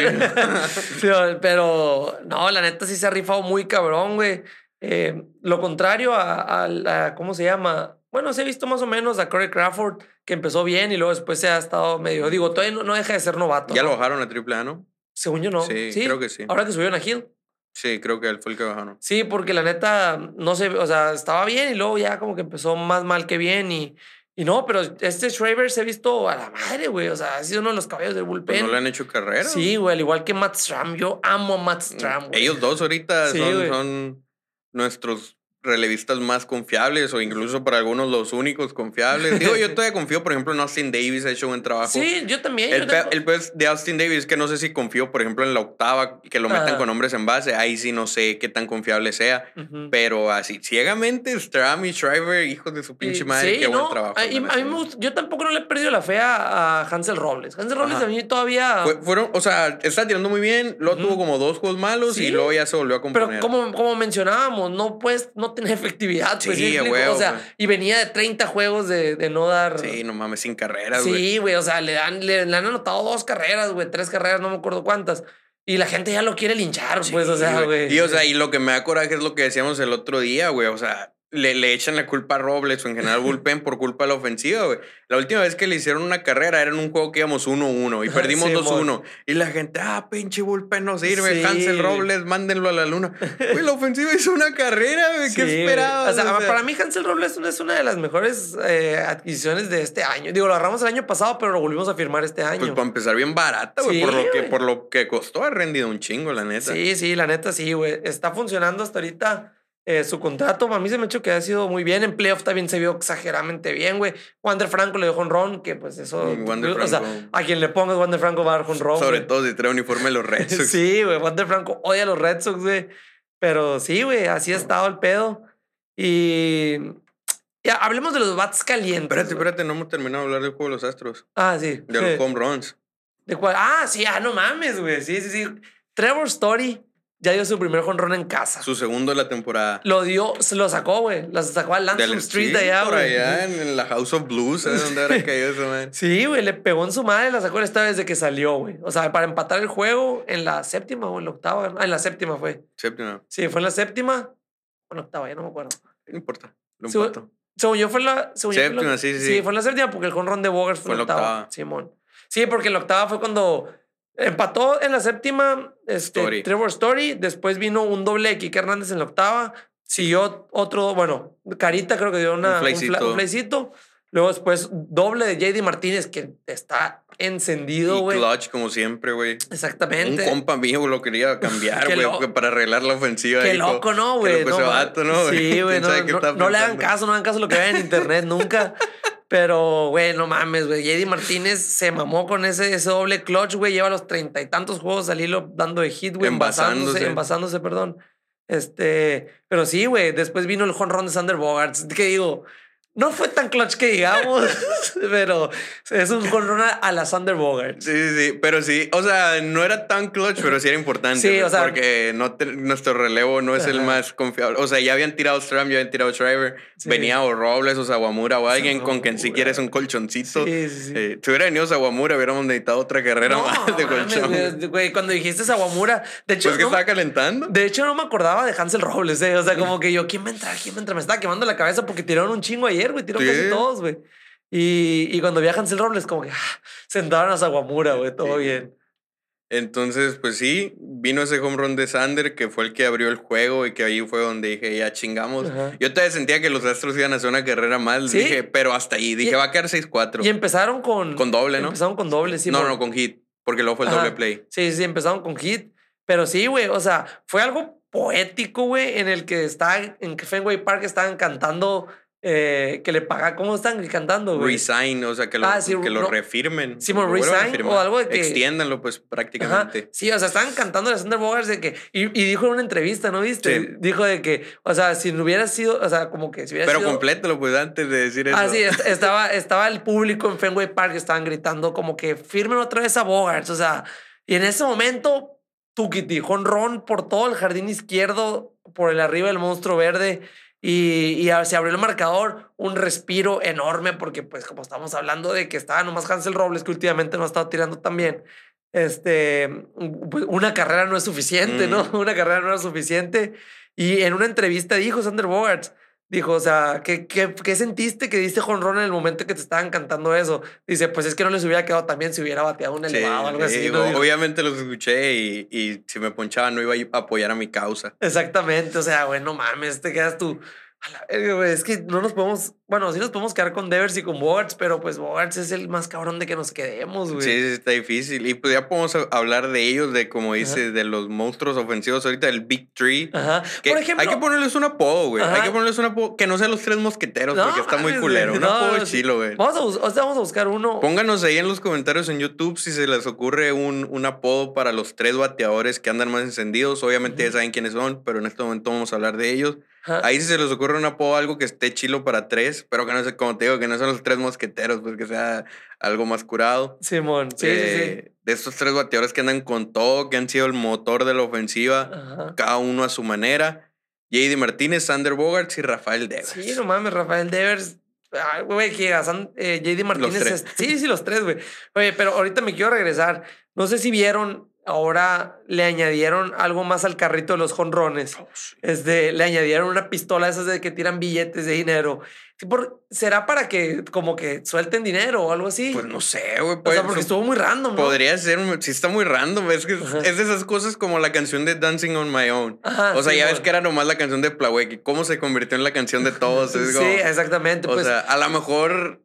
Sí, pero no, la neta sí se ha rifado muy cabrón, güey. Eh, lo contrario a, a la- ¿cómo se llama? Bueno, se ha visto más o menos a Corey Crawford, que empezó bien y luego después se ha estado medio, digo, todavía no, no deja de ser novato. Ya ¿no? lo bajaron a triple A, ¿no? Según yo no. Sí, creo que sí. Ahora que subieron a Hill. Sí, creo que él fue el que bajaron. Sí, porque la neta, no sé, o sea, estaba bien y luego ya como que empezó más mal que bien y, y no, pero este Schreiber se ha visto a la madre, güey. O sea, ha sido uno de los caballos del Pues bullpen. no le han hecho carrera. Sí, güey, al igual que Matt Stram. Yo amo a Matt Stram, güey. Ellos dos ahorita Sí, son, güey. son nuestros relevistas más confiables o incluso para algunos los únicos confiables. Digo, yo todavía confío, por ejemplo, en Austin Davis, ha hecho buen trabajo. Sí, yo también. yo El, pe- tengo- el pez de Austin Davis es que no sé si confío, por ejemplo, en la octava, que lo metan Ajá. con hombres en base. Ahí sí no sé qué tan confiable sea. Pero así, ciegamente, Stram y Shriver, hijos de su pinche madre, sí, qué buen no, trabajo. A, y a mí me gusta, yo tampoco no le he perdido la fe a, a Hansel Robles. Hansel Robles Ajá. a mí todavía. Fue- fueron, o sea, está tirando muy bien, luego tuvo como dos juegos malos Sí. y luego ya se volvió a componer. pero como, como mencionábamos, no puedes no tener efectividad. Pues, Sí, ¿sí huevo, o sea, pues. y venía de 30 juegos de, de no dar. Sí, no mames, sin carreras, güey. Sí, güey, o sea, le, dan, le, le han anotado dos carreras, güey, tres carreras, no me acuerdo cuántas. Y la gente ya lo quiere linchar, pues, o sea, güey. Y, o sea, y lo que me da coraje es lo que decíamos el otro día, güey. O sea, le, le echan la culpa a Robles o en general Bullpen por culpa de la ofensiva, güey. La última vez que le hicieron una carrera era en un juego que íbamos 1-1 y Ajá, perdimos sí, 2-1. Y la gente, ah, pinche Bullpen no sirve. Sí, Hansel. Robles, mándenlo a la luna. Güey, la ofensiva hizo una carrera, güey. Sí, ¿Qué esperabas? O sea, para mí Hansel Robles es una de las mejores eh, adquisiciones de este año. Digo, lo agarramos el año pasado, pero lo volvimos a firmar este año. Pues para empezar bien barata, güey. Por, lo que, por lo que costó, ha rendido un chingo, la neta. Sí, sí, la neta sí, güey. Está funcionando hasta ahorita eh, su contrato. A mí se me ha hecho que ha sido muy bien. En playoff también se vio exageradamente bien, güey. Wander Franco le dio ron, que pues eso. Mm, Wander o sea, Franco. a quien le pongas Wander Franco va a dar ron. Sobre todo si trae uniforme de los Red Sox. Sí, güey. Wander Franco odia a los Red Sox, güey. Pero sí, güey, así ha estado el pedo. Y. Ya, hablemos de los bats calientes. Espérate, güey. espérate, no hemos terminado de hablar del juego de los Astros. Ah, sí. De Sí. los home runs. ¿De cuál? Ah, sí, ah, no mames, güey. Sí, sí, sí. Trevor Story ya dio su primer jonrón en casa. Su segundo de la temporada. Lo dio, se lo sacó, güey. Lo sacó al Del- Street de allá, por güey. allá en, en la House of Blues, ¿sabes dónde habrá caído eso, man? Sí, güey, le pegó en su madre, la sacó esta vez desde que salió, güey. O sea, para empatar el juego en la séptima o en la octava. Ah, en la séptima fue. Séptima. Sí, fue en la séptima o en la octava, ya no me acuerdo. No importa. Lo empató. Según yo fue en la... según yo fue en la- Séptima, sí, sí, Sí, fue en la séptima porque el jonrón de Bogart fue, Fue en la octava. octava. Simón. Sí, porque en la octava fue cuando empató en la séptima este, Story. Trevor Story. Después vino un doble de Kike Hernández en la octava. Siguió otro, bueno, Carita creo que dio una, Un un, flycito. un flycito. Luego después doble de JD Martínez que está encendido, güey. clutch, como siempre, güey. Un Exactamente. compa mío lo quería cambiar, güey, para arreglar la ofensiva. Qué loco, ¿no, "Qué güey? loco No, ese vato, ¿no? güey? Sí, güey. ¿Quién No, no- no le hagan caso, no hagan caso a lo que vean en internet nunca. Pero, güey, no mames, güey. JD Martínez se mamó con ese, ese doble clutch, güey. Lleva los treinta y tantos juegos al hilo dando de hit, güey. Envasándose. Envasándose. Perdón. Este, pero sí, güey. Después vino el home de Sander Bogarts. Que digo, no fue tan clutch que digamos, pero es un run a, la Sander Bogarts. Sí, sí, sí, pero sí, o sea, no era tan clutch, pero sí era importante. Sí, o sea- porque no te- nuestro relevo no es el más confiable. O sea, ya habían tirado Stram, ya habían tirado Shriver, Sí. venía o Robles o Sawamura o alguien con quien si quieres un colchoncito. Sí, sí, sí. Eh, si hubiera venido Sawamura, hubiéramos necesitado otra carrera No, más de colchón. güey, cuando dijiste Sawamura, de hecho, Pues que no- estaba calentando. De hecho, no me acordaba de Hansel Robles, ¿eh? O sea, como que yo, ¿quién va a entrar? ¿Quién va a entrar? Me estaba quemando la cabeza porque tiraron un chingo ayer, güey. Tiraron Sí. casi todos, güey. Y, y cuando vi a Hansel Robles, como que ah, sentaron a Sawamura, güey. Todo Sí. bien. Entonces, pues sí, vino ese home run de Sander, que fue el que abrió el juego y que ahí fue donde dije, ya chingamos. Ajá. Yo todavía sentía que los Astros iban a hacer una carrera mal, Sí. dije, pero hasta ahí, dije, Y- va a quedar 6-4. Y empezaron con... Con doble, ¿no? Empezaron con doble, sí. no, por- no, con hit, porque luego fue el Ajá. doble play. Sí, sí, empezaron con hit. Pero sí, güey, o sea, fue algo poético, güey, en el que está, en Fenway Park estaban cantando eh, que le paga, ¿cómo están cantando, güey? Resign, o sea, que lo, Ah, sí, que lo no. refirmen. Sí, lo resign o algo de que- Extiéndanlo, pues, Ajá. prácticamente. Sí, o sea, estaban cantando de Sander Bogarts de que. Y, y dijo en una entrevista, ¿no viste? Sí. Dijo de que, o sea, si no hubiera sido, o sea, como que si hubiera Pero sido. complétalo, pues, antes de decir eso. Ah, sí, est- estaba, estaba el público en Fenway Park, estaban gritando como que firmen otra vez a Bogarts, o sea, y en ese momento, Tukiti, jonrón por todo el jardín izquierdo, por el arriba del monstruo verde, y, y se abrió el marcador, un respiro enorme, porque pues como estamos hablando de que estaba nomás Hansel Robles, que últimamente no ha estado tirando tan bien, este, pues, una carrera no es suficiente, ¿no? Mm. Una carrera no era suficiente. Y en una entrevista dijo Sander Bogarts, Dijo, o sea, ¿qué, qué, qué sentiste que diste jonrón en el momento que te estaban cantando eso? Dice, pues es que no les hubiera quedado tan bien si hubiera bateado un Sí, elevado o algo sí, así. Obviamente los escuché y, y si me ponchaban no iba a apoyar a mi causa. Exactamente, o sea, güey, no mames, te quedas tú. Es que no nos podemos, bueno, sí nos podemos quedar con Devers y con Bogarts, pero pues Bogarts es el más cabrón de que nos quedemos, güey. Sí, sí, está difícil. Y pues ya podemos hablar de ellos, de como dices, de los monstruos ofensivos ahorita, el Big Tree. Ajá. Que Por ejemplo, hay que ponerles un apodo, güey. Hay que ponerles un apodo que no sean los tres mosqueteros, No porque está muy culero. Un apodo chilo, güey. vamos a, vamos a buscar uno. Pónganos ahí en los comentarios en YouTube si se les ocurre un, un apodo para los tres bateadores que andan más encendidos. Obviamente ya saben quiénes son, pero en este momento vamos a hablar de ellos. Ajá. Ahí si se les ocurre un apodo, algo que esté chilo para tres, pero que no sé, como te digo, que no son los tres mosqueteros, pues que sea algo más curado. Simón, sí, sí, sí. Eh, De estos tres bateadores que andan con todo, que han sido el motor de la ofensiva, Ajá. cada uno a su manera. JD Martínez, Sander Bogarts y Rafael Devers. Sí, no mames, Rafael Devers. Ay, güey, que eh, JD Martínez. tres. es- sí, sí, los tres, güey. Oye, pero ahorita me quiero regresar. No sé si vieron, ahora le añadieron algo más al carrito de los jonrones. Oh, sí. Este, le añadieron una pistola esas de que tiran billetes de dinero. ¿Será para que como que suelten dinero o algo así? Pues no sé, güey. o sea, porque estuvo muy random, ¿no? Podría ser, sí está muy random, es que es, Ajá. es de esas cosas como la canción de Dancing on My Own. Ajá, o sea, ya ves que era nomás la canción de Plaweki, cómo se convirtió en la canción de todos. Es Sí, como- exactamente. o pues, sea, a lo mejor,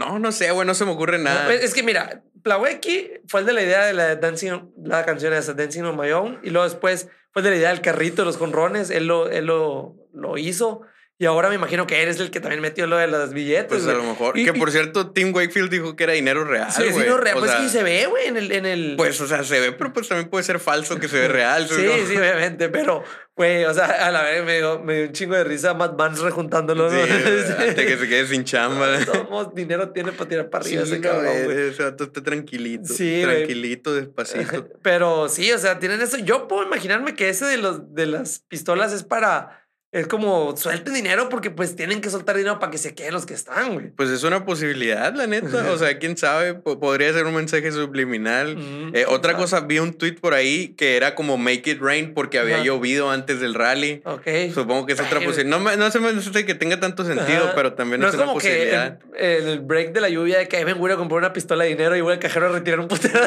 no, no sé, güey, no se me ocurre nada. Pues, Es que mira, Plawecki fue el de la idea de la Dancing, la canción esa, Dancing on My Own, y luego después fue de la idea del carrito los jonrones, él lo, él lo, lo hizo, y ahora me imagino que eres el que también metió lo de los billetes. pues a güey. lo mejor. Y- que por cierto, Tim Wakefield dijo que era dinero real. Sí, güey. no, real, O pues sea, que se ve, güey, en el... En el Pues, o sea, se ve, pero pues también puede ser falso que se ve real. sí, ¿no? sí, obviamente, pero, güey, o sea, a la vez me dio, me dio un chingo de risa Matt Vance rejuntándolo, Sí, que se quede sin chamba. Todos dinero tiene para tirar para arriba Sí, ese cabrón, güey, ese vato está tranquilito. Sí, tranquilito, despacito. Pero sí, o sea, tienen eso. Yo puedo imaginarme que ese de los de las pistolas es para. Es como suelten dinero porque pues tienen que soltar dinero para que se queden los que están, güey. Pues es una posibilidad, la neta. O sea, quién sabe, po- podría ser un mensaje subliminal. Mm, Eh, otra cosa, vi un tweet por ahí que era como make it rain porque había Ajá. llovido antes del rally. Ok. Supongo que es otra posibilidad. No, me- no se me hace que tenga tanto sentido, Ajá. pero también no es, es una como posibilidad. el break de la lluvia de que Evan voy a comprar una pistola de dinero y voy al cajero a retirar un putero.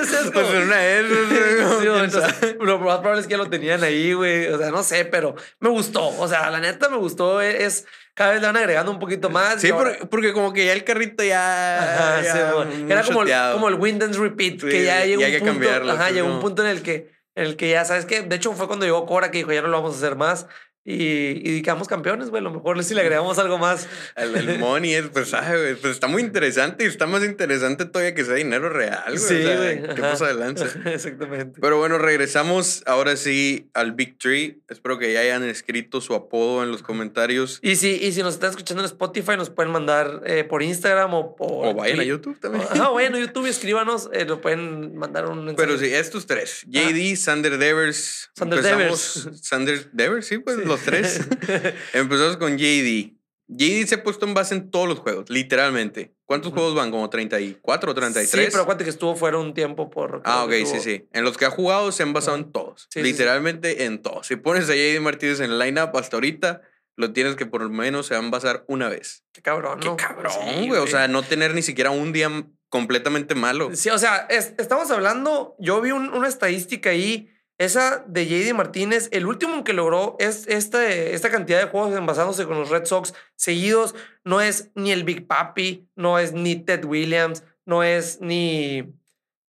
Es Pues una lo más probable es que ya lo tenían ahí, güey. O sea, no sé, pero me gustó. O sea, la neta me gustó. Es, es- cada vez le van agregando un poquito más. Sí, porque, porque como que ya el carrito ya. Ajá, ya sí, bueno. Era como el, como el Wind and Repeat, Sí, que ya llegó un que punto. cambiarlo, ajá, llegó no. un punto en el que, en el que ya sabes que, de hecho, fue cuando llegó Cora que dijo ya no lo vamos a hacer más. Y, y quedamos campeones, güey. A lo mejor si le agregamos algo más. El, el money es, pues, ay, güey, pues está muy interesante y está más interesante todavía que sea dinero real, güey. Sí, o sea, güey. Qué ajá. de lanza. Exactamente. Pero bueno, regresamos ahora sí al Big Tree. Espero que ya hayan escrito su apodo en los comentarios. Y si, y si nos están escuchando en Spotify, nos pueden mandar eh, por Instagram o por. O vayan a YouTube también. Ajá, vayan a YouTube y escríbanos. eh, lo pueden mandar un mensaje. Pero sí, estos tres. JD, Sander Devers. Sander Empezamos- Sander Devers, sí, pues Sí. Los tres. Empezamos con JD. JD se ha puesto en base en todos los juegos, literalmente. ¿Cuántos juegos van? ¿Como 34 o 33? Sí, pero acuérdate que estuvo fuera un tiempo por. Ah, ok, sí, sí. En los que ha jugado se han basado en todos. Sí, sí, sí. literalmente en todos. Si pones a JD Martínez en el lineup hasta ahorita, lo tienes que por lo menos se van a basar una vez. Qué cabrón, Qué cabrón, Sí, güey. O sea, no tener ni siquiera un día completamente malo. Sí, o sea, es- estamos hablando, yo vi un- una estadística ahí, esa de JD Martínez, el último que logró es este, esta cantidad de juegos envasándose con los Red Sox seguidos, no es ni el Big Papi, no es ni Ted Williams, no es ni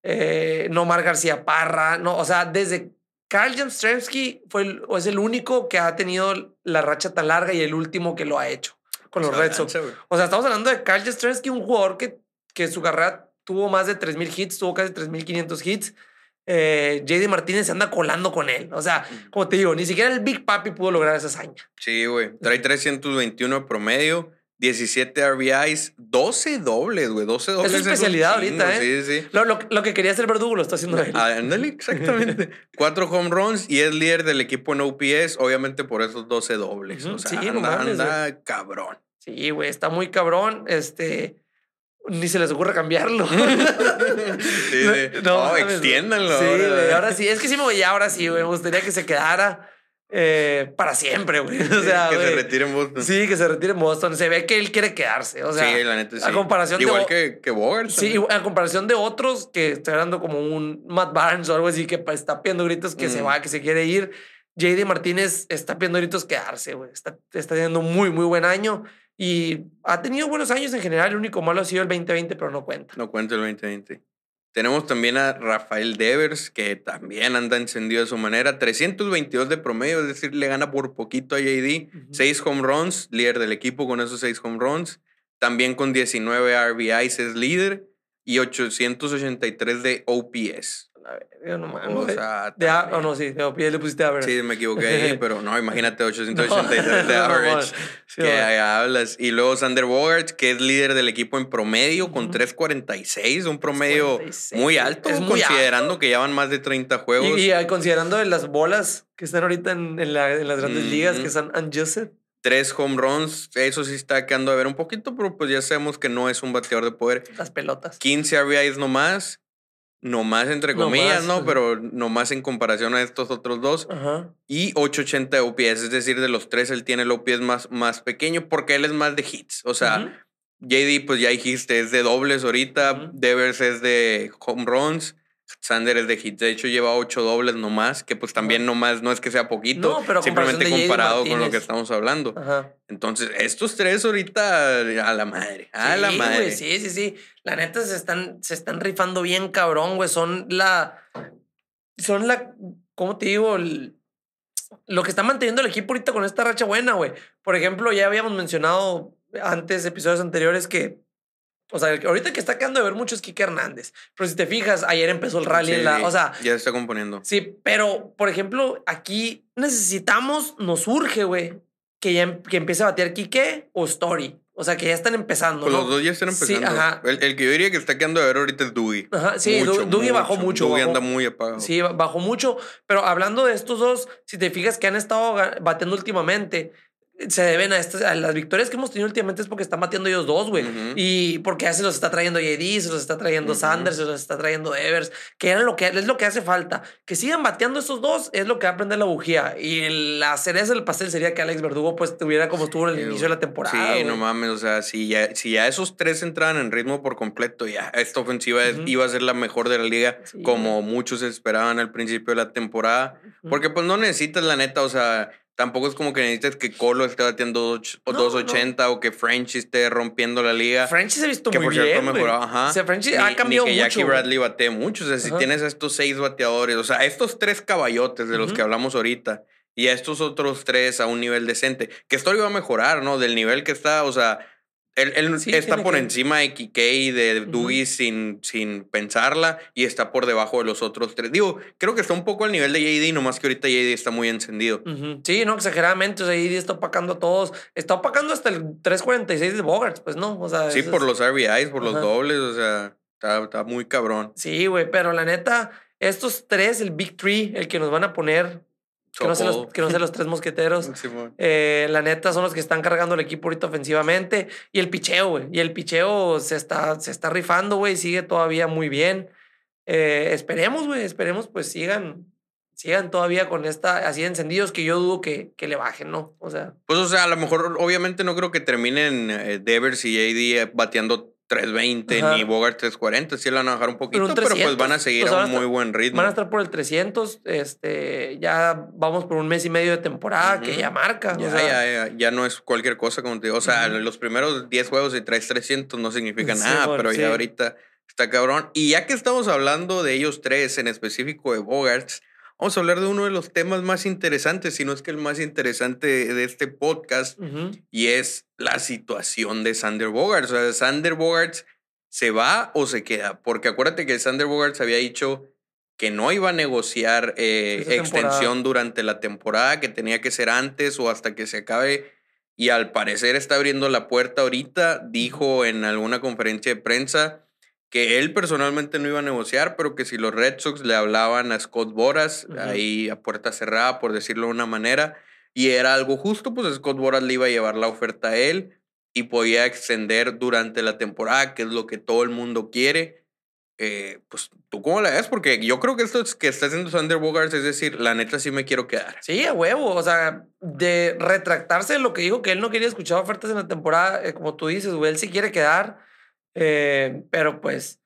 eh, Nomar García Parra, no, o sea, desde Carl Jamstremski fue el, o es el único que ha tenido la racha tan larga y el último que lo ha hecho. con los Red Sox. O sea, estamos hablando de Kyle Yastrzemski, un jugador que, que su carrera tuvo más de 3.000 hits, tuvo casi 3.500 hits. Eh, JD Martínez se anda colando con él. O sea, como te digo, ni siquiera el Big Papi pudo lograr esa hazaña. Sí, güey. Trae 321 promedio. 17 RBIs, 12 dobles, güey, 12 dobles. Es su especialidad ahorita, ¿eh? Sí, sí. Lo, lo, lo, que quería hacer Verdugo lo está haciendo él. Ándale, exactamente. Cuatro home runs y es líder del equipo en OPS, obviamente por esos 12 dobles. O sea, sí, anda, anda cabrón. Sí, güey, está muy cabrón. Este, ni se les ocurre cambiarlo. sí, sí. No, no extiéndanlo. Sí, güey, ahora sí. Es que sí, me ahora sí, güey. Me gustaría que se quedara. Eh, para siempre, güey. O sea, que se retire en Boston. Sí, que se retire en Boston. Se ve que él quiere quedarse. O sea, sí, la neta sí. A comparación Igual que, que Bogart. Sí, a comparación de otros que está dando como un Matt Barnes o algo así que está pidiendo gritos que se mm. va, que se quiere ir. JD Martínez está pidiendo gritos quedarse, güey. Está, está teniendo un muy, muy buen año. Y ha tenido buenos años en general. El único malo ha sido el 2020, pero no cuenta. No cuenta el 2020. Tenemos también a Rafael Devers, que también anda encendido de su manera. 322 de promedio, es decir, le gana por poquito a JD. 6 home runs, líder del equipo con esos 6 home runs. También con 19 RBIs es líder. Y 883 de OPS. Yo no O sea, de a, oh, no, sí, de OPS le pusiste average. Sí, me equivoqué ahí, pero no, imagínate 883 de average que hablas. Y luego Sander Bogart, que es líder del equipo en promedio con 346, un promedio muy alto, es muy considerando que ya van más de 30 juegos. Y, y considerando las bolas que están ahorita en, en, la, en las grandes ligas, que son unjusted. Tres home runs, eso sí está quedando a ver un poquito, pero pues ya sabemos que no es un bateador de poder. Las pelotas. 15 RBIs nomás nomás entre comillas, ¿no? Pero nomás en comparación a estos otros dos. Y 880 OPS, es decir, de los tres él tiene el OPS más, más pequeño porque él es más de hits. O sea, JD, pues ya dijiste, es de dobles ahorita, Devers es de home runs. Sander es de hits. De hecho, lleva ocho dobles nomás, que pues también nomás no es que sea poquito, simplemente comparado con lo que estamos hablando. Entonces, estos tres ahorita a la madre, a la madre. sí, sí, sí. La neta se están, se están rifando bien cabrón, güey. Son la. Son la. ¿Cómo te digo? lo que está manteniendo el equipo ahorita con esta racha buena, güey. Por ejemplo, ya habíamos mencionado antes, episodios anteriores, que o sea, ahorita que está quedando de ver mucho es Kike Hernández. Pero si te fijas, ayer empezó el rally en la. O sea. Ya se está componiendo. Sí, pero, por ejemplo, aquí necesitamos, nos urge, güey, que ya em, que empiece a batear Kike o Story. O sea, que ya están empezando. Pues los dos ya están empezando. Sí, ajá. El, que yo diría que está quedando de ver ahorita es Dewey. Ajá, sí, Dewey bajó mucho. Dewey anda muy apagado. Sí, bajó mucho. Pero hablando de estos dos, si te fijas que han estado bateando últimamente, se deben a, estas, a las victorias que hemos tenido últimamente es porque están batiendo ellos dos, güey. Y porque ya se los está trayendo JD, se los está trayendo Sanders, se los está trayendo Evers, que era lo que es lo que hace falta. Que sigan bateando esos dos es lo que va a prender la bujía. Y la cereza del pastel sería que Alex Verdugo pues tuviera como estuvo en el inicio de la temporada. Sí, no mames, o sea, si ya, si ya esos tres entraban en ritmo por completo, ya esta ofensiva iba a ser la mejor de la liga, como muchos esperaban al principio de la temporada. Porque pues no necesitas la neta, o sea Tampoco es como que necesites que Colo esté batiendo 280 o que French esté rompiendo la liga. French se ha visto que muy por cierto bien, mejorado, ajá. O sea, French ha cambiado ni que Jackie Bradley bate mucho. O sea, si tienes estos seis bateadores, o sea, estos tres caballotes de los que hablamos ahorita y a estos otros tres a un nivel decente, que esto iba a mejorar, ¿no? Del nivel que está, o sea, él, él está por encima de Kike y de Dewey sin, sin pensarla y está por debajo de los otros tres. Digo, creo que está un poco al nivel de JD, nomás que ahorita JD está muy encendido. Sí, no, exageradamente. O sea, JD está opacando a todos. Está opacando hasta el 346 de Bogarts, pues no. O sea, sí, por los RBIs, por los dobles, o sea, está, está muy cabrón. Sí, güey, pero la neta, estos tres, el Big Three, el que nos van a poner que no, los, que no sean los tres mosqueteros. eh, la neta son los que están cargando el equipo ahorita ofensivamente. Y el picheo, güey. Y el picheo se está, se está rifando, güey. Sigue todavía muy bien. Eh, esperemos, güey. Esperemos, pues sigan, sigan todavía con esta, así encendidos que yo dudo que, que le bajen, ¿no? O sea. Pues, o sea, a lo mejor, obviamente no creo que terminen eh, Devers y AD bateando 320 ni Bogart 340, sí le van a bajar un poquito, pero, pues van a seguir a un muy buen ritmo. Van a estar por el 300, este, ya vamos por un mes y medio de temporada que ya marca. Ya, ya, ya, no es cualquier cosa, como te digo. O sea, los primeros 10 juegos y traes 300 no significa nada, pero ya ahorita está cabrón. Y ya que estamos hablando de ellos tres, en específico de Bogarts, vamos a hablar de uno de los temas más interesantes, si no es que el más interesante de este podcast, y es la situación de Sander Bogarts. O sea, Sander Bogarts se va o se queda, porque acuérdate que Sander Bogarts había dicho que no iba a negociar eh, extensión durante la temporada, que tenía que ser antes o hasta que se acabe. Y al parecer está abriendo la puerta ahorita, dijo en alguna conferencia de prensa que él personalmente no iba a negociar, pero que si los Red Sox le hablaban a Scott Boras, ahí a puerta cerrada, por decirlo de una manera, y era algo justo, pues Scott Boras le iba a llevar la oferta a él y podía extender durante la temporada, que es lo que todo el mundo quiere. Eh, pues, ¿tú cómo la ves? Porque yo creo que esto es que está haciendo Sander Bogarts, es decir, la neta sí me quiero quedar. Sí, a huevo. O sea, de retractarse de lo que dijo que él no quería escuchar ofertas en la temporada, eh, como tú dices, güey, él sí quiere quedar eh, pero pues,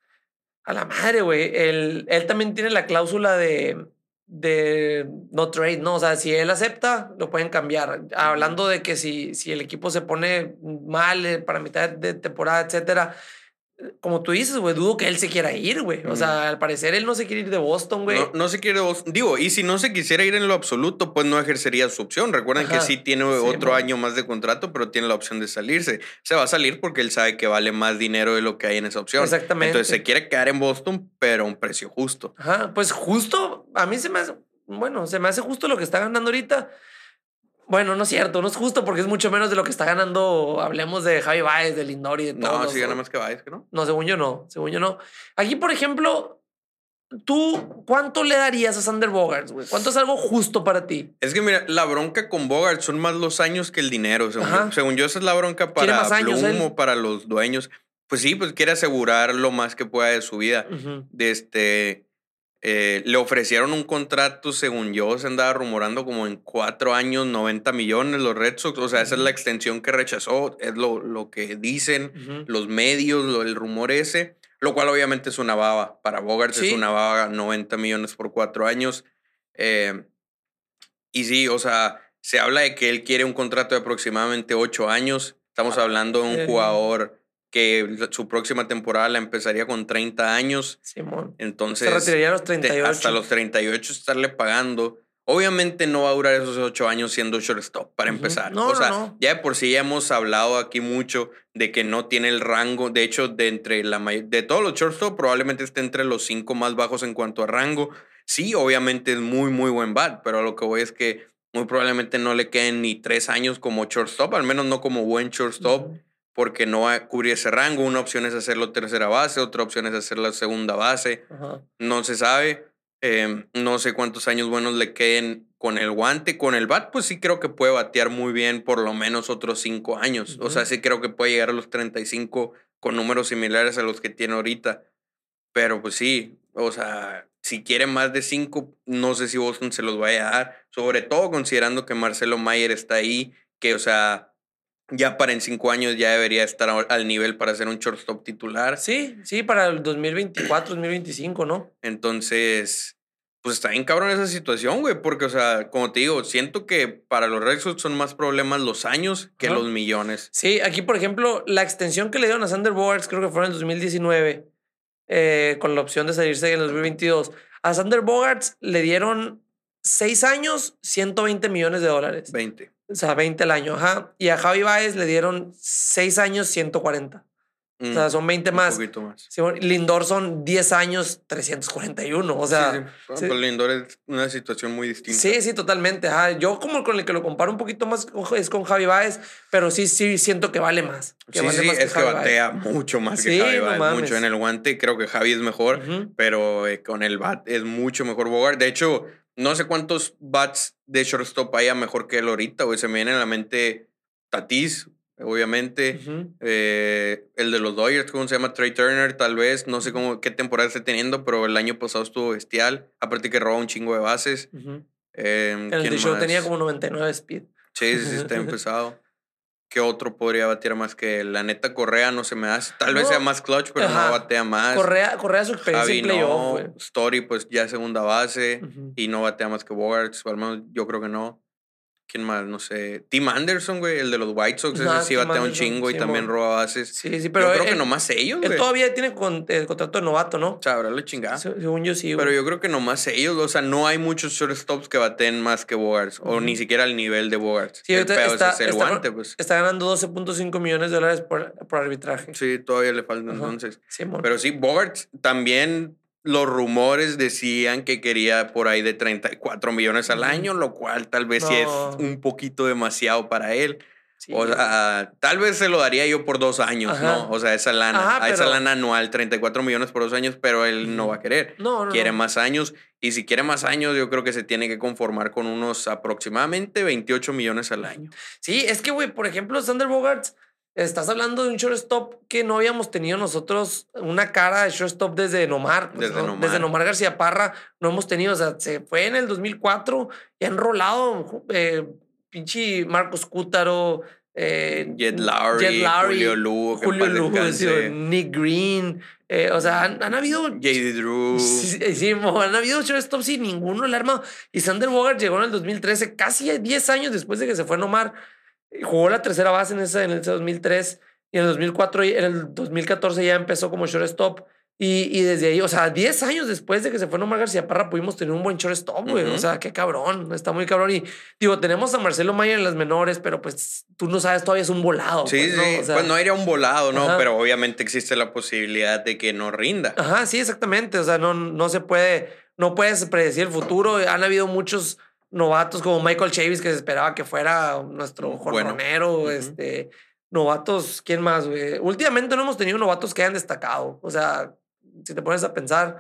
a la madre, güey. Él, él también tiene la cláusula de, de no trade, ¿no? O sea, si él acepta, lo pueden cambiar. Hablando de que si, si el equipo se pone mal eh, para mitad de temporada, etcétera, como tú dices, güey, dudo que él se quiera ir, güey. O sea, al parecer él no se quiere ir de Boston, güey. No, no, se quiere de Boston. Digo, y si no se quisiera ir en lo absoluto, pues no ejercería su opción. Recuerden que sí tiene otro año más de contrato, pero tiene la opción de salirse. Se va a salir porque él sabe que vale más dinero de lo que hay en esa opción. Exactamente. Entonces se quiere quedar en Boston, pero a un precio justo. Ajá, pues justo, a mí se me hace, bueno, se me hace justo lo que está ganando ahorita. Bueno, no es cierto, no es justo porque es mucho menos de lo que está ganando. Hablemos de Javi Baez, de Lindor y de todo. No, sí gana más que Baez, ¿que no? No, según yo no, según yo no. Aquí, por ejemplo, ¿tú cuánto le darías a Sander Bogarts, güey? ¿Cuánto es algo justo para ti? Es que mira, la bronca con Bogarts son más los años que el dinero. Según, yo. según yo, esa es la bronca para más Bloom o para los dueños. Pues sí, pues quiere asegurar lo más que pueda de su vida. De este eh, le ofrecieron un contrato, según yo, se andaba rumorando como en cuatro años, 90 millones los Red Sox. O sea, esa es la extensión que rechazó, es lo, lo que dicen los medios, el rumor ese, lo cual obviamente es una baba. Para Bogart es una baba, 90 millones por cuatro años. Eh, y sí, o sea, se habla de que él quiere un contrato de aproximadamente ocho años. Estamos ah, hablando de un jugador que su próxima temporada la empezaría con 30 años. Simón. Entonces. Se retiraría a los 38. hasta los 38 estarle pagando. Obviamente no va a durar esos ocho años siendo shortstop para empezar. No, o sea, ya de por sí ya hemos hablado aquí mucho de que no tiene el rango. De hecho, de entre la de todos los shortstop, probablemente esté entre los cinco más bajos en cuanto a rango. Sí, obviamente es muy, muy buen bat, pero lo que voy es que muy probablemente no le queden ni tres años como shortstop, al menos no como buen shortstop porque no cubre ese rango. Una opción es hacerlo tercera base, otra opción es hacerlo segunda base. No se sabe. Em, no sé cuántos años buenos le queden con el guante. Con el bat, pues sí creo que puede batear muy bien por lo menos otros cinco años. O sea, sí creo que puede llegar a los 35 con números similares a los que tiene ahorita. Pero pues sí, o sea, si quiere más de cinco, no sé si Boston se los vaya a dar. Sobre todo considerando que Marcelo Mayer está ahí, que, o sea, ya para en cinco años ya debería estar al nivel para ser un shortstop titular. Sí, sí, para el 2024, 2025, ¿no? Entonces, pues está bien cabrón esa situación, güey, porque, o sea, como te digo, siento que para los Red Sox son más problemas los años que los millones. Sí, aquí, por ejemplo, la extensión que le dieron a Sander Bogarts, creo que fue en el 2019, eh, con la opción de salirse en el 2022. A Sander Bogarts le dieron seis años, 120 millones de dólares. 20. O sea, 20 al año, ajá. Y a Javi Baez le dieron 6 años, 140. O sea, mm, son 20 más. Un poquito más. Lindor son 10 años, 341. O sea. Sí, Lindor es una situación muy distinta. Sí, sí, totalmente. Ajá. Yo, como con el que lo comparo un poquito más es con Javi Baez, pero sí, sí siento que vale más. sí, sí, es que batea mucho más que Javi Baez. mucho en el guante. Creo que Javi es mejor, pero eh, con el bat es mucho mejor Bogart. De hecho, no sé cuántos bats de shortstop haya mejor que él ahorita, güey. Se me viene a la mente Tatis, obviamente. Eh, el de los Dodgers, ¿cómo se llama? Trey Turner, tal vez. No sé cómo, qué temporada esté teniendo, pero el año pasado estuvo bestial. Aparte que roba un chingo de bases. Em, el show tenía como 99 speed. Sí, sí, sí, está empezado. ¿Qué otro podría batear más que la neta Correa? No se me hace. Tal vez sea más clutch, pero no batea más. Correa, Correa su experiencia en playoff, Story, pues ya segunda base y no batea más que Bogarts. O al menos yo creo que no. ¿Quién más? No sé. Tim Anderson, güey, el de los White Sox. Nah, ese sí batea un chingo y sí, también roba bases. Sí, sí, pero yo creo él, que nomás ellos, él güey. todavía tiene con- el contrato de novato, ¿no? O sea, habrá la chingada. Se- Según yo sí, güey. Pero yo creo que nomás ellos, o sea, no hay muchos shortstops que baten más que Bogarts, o ni siquiera al nivel de Bogarts. Sí, el pedo está- es el está- guante, pues. Está ganando 12.5 millones de dólares por, por arbitraje. Sí, todavía le falta entonces. Simón. Pero sí, Bogarts también los rumores decían que quería por ahí de 34 millones al año, lo cual tal vez sí es un poquito demasiado para él. Sí, o sea, tal vez se lo daría yo por dos años, Ajá. ¿no? O sea, esa lana, Ajá, esa lana anual, 34 millones por dos años, pero él no va a querer. no, no, Quiere no. más años. Y si quiere más años, yo creo que se tiene que conformar con unos aproximadamente 28 millones al año. Sí, es que, güey, por ejemplo, Sander Bogarts, estás hablando de un shortstop que no habíamos tenido nosotros una cara de shortstop desde Nomar. pues, Desde ¿no? Nomar. Desde Nomar García Parra no hemos tenido, o sea, se fue en el 2004 y han rolado eh, pinche Marcos Cútaro. Eh, Jet Lowry, Jet Lowry, Julio Lugo, Julio Lugo, Nick Green. eh, o sea, han, han habido JD Drew. Sí, mo, han habido shortstops y ninguno le ha armado. Y Sander Bogart llegó en el 2013, casi 10 años después de que se fue a Nomar. Jugó la tercera base en ese, en ese 2003 y en el 2004 y en el 2014 ya empezó como shortstop. Y, y desde ahí, o sea, 10 años después de que se fue Nomar García Parra, pudimos tener un buen shortstop, güey. Ujú. O sea, qué cabrón, está muy cabrón. Y digo, tenemos a Marcelo Mayer en las menores, pero pues tú no sabes, todavía es un volado. Sí, pues, sí. ¿no? O sea, pues no iría un volado, ¿no? Ajá. Pero obviamente existe la posibilidad de que no rinda. Ajá, sí, exactamente. O sea, no, no se puede, no puedes predecir el futuro. Han habido muchos novatos como Michael Chavis que se esperaba que fuera nuestro Mm, Bueno. Ujú. este, novatos, ¿quién más, güey? Últimamente no hemos tenido novatos que hayan destacado. O sea, si te pones a pensar,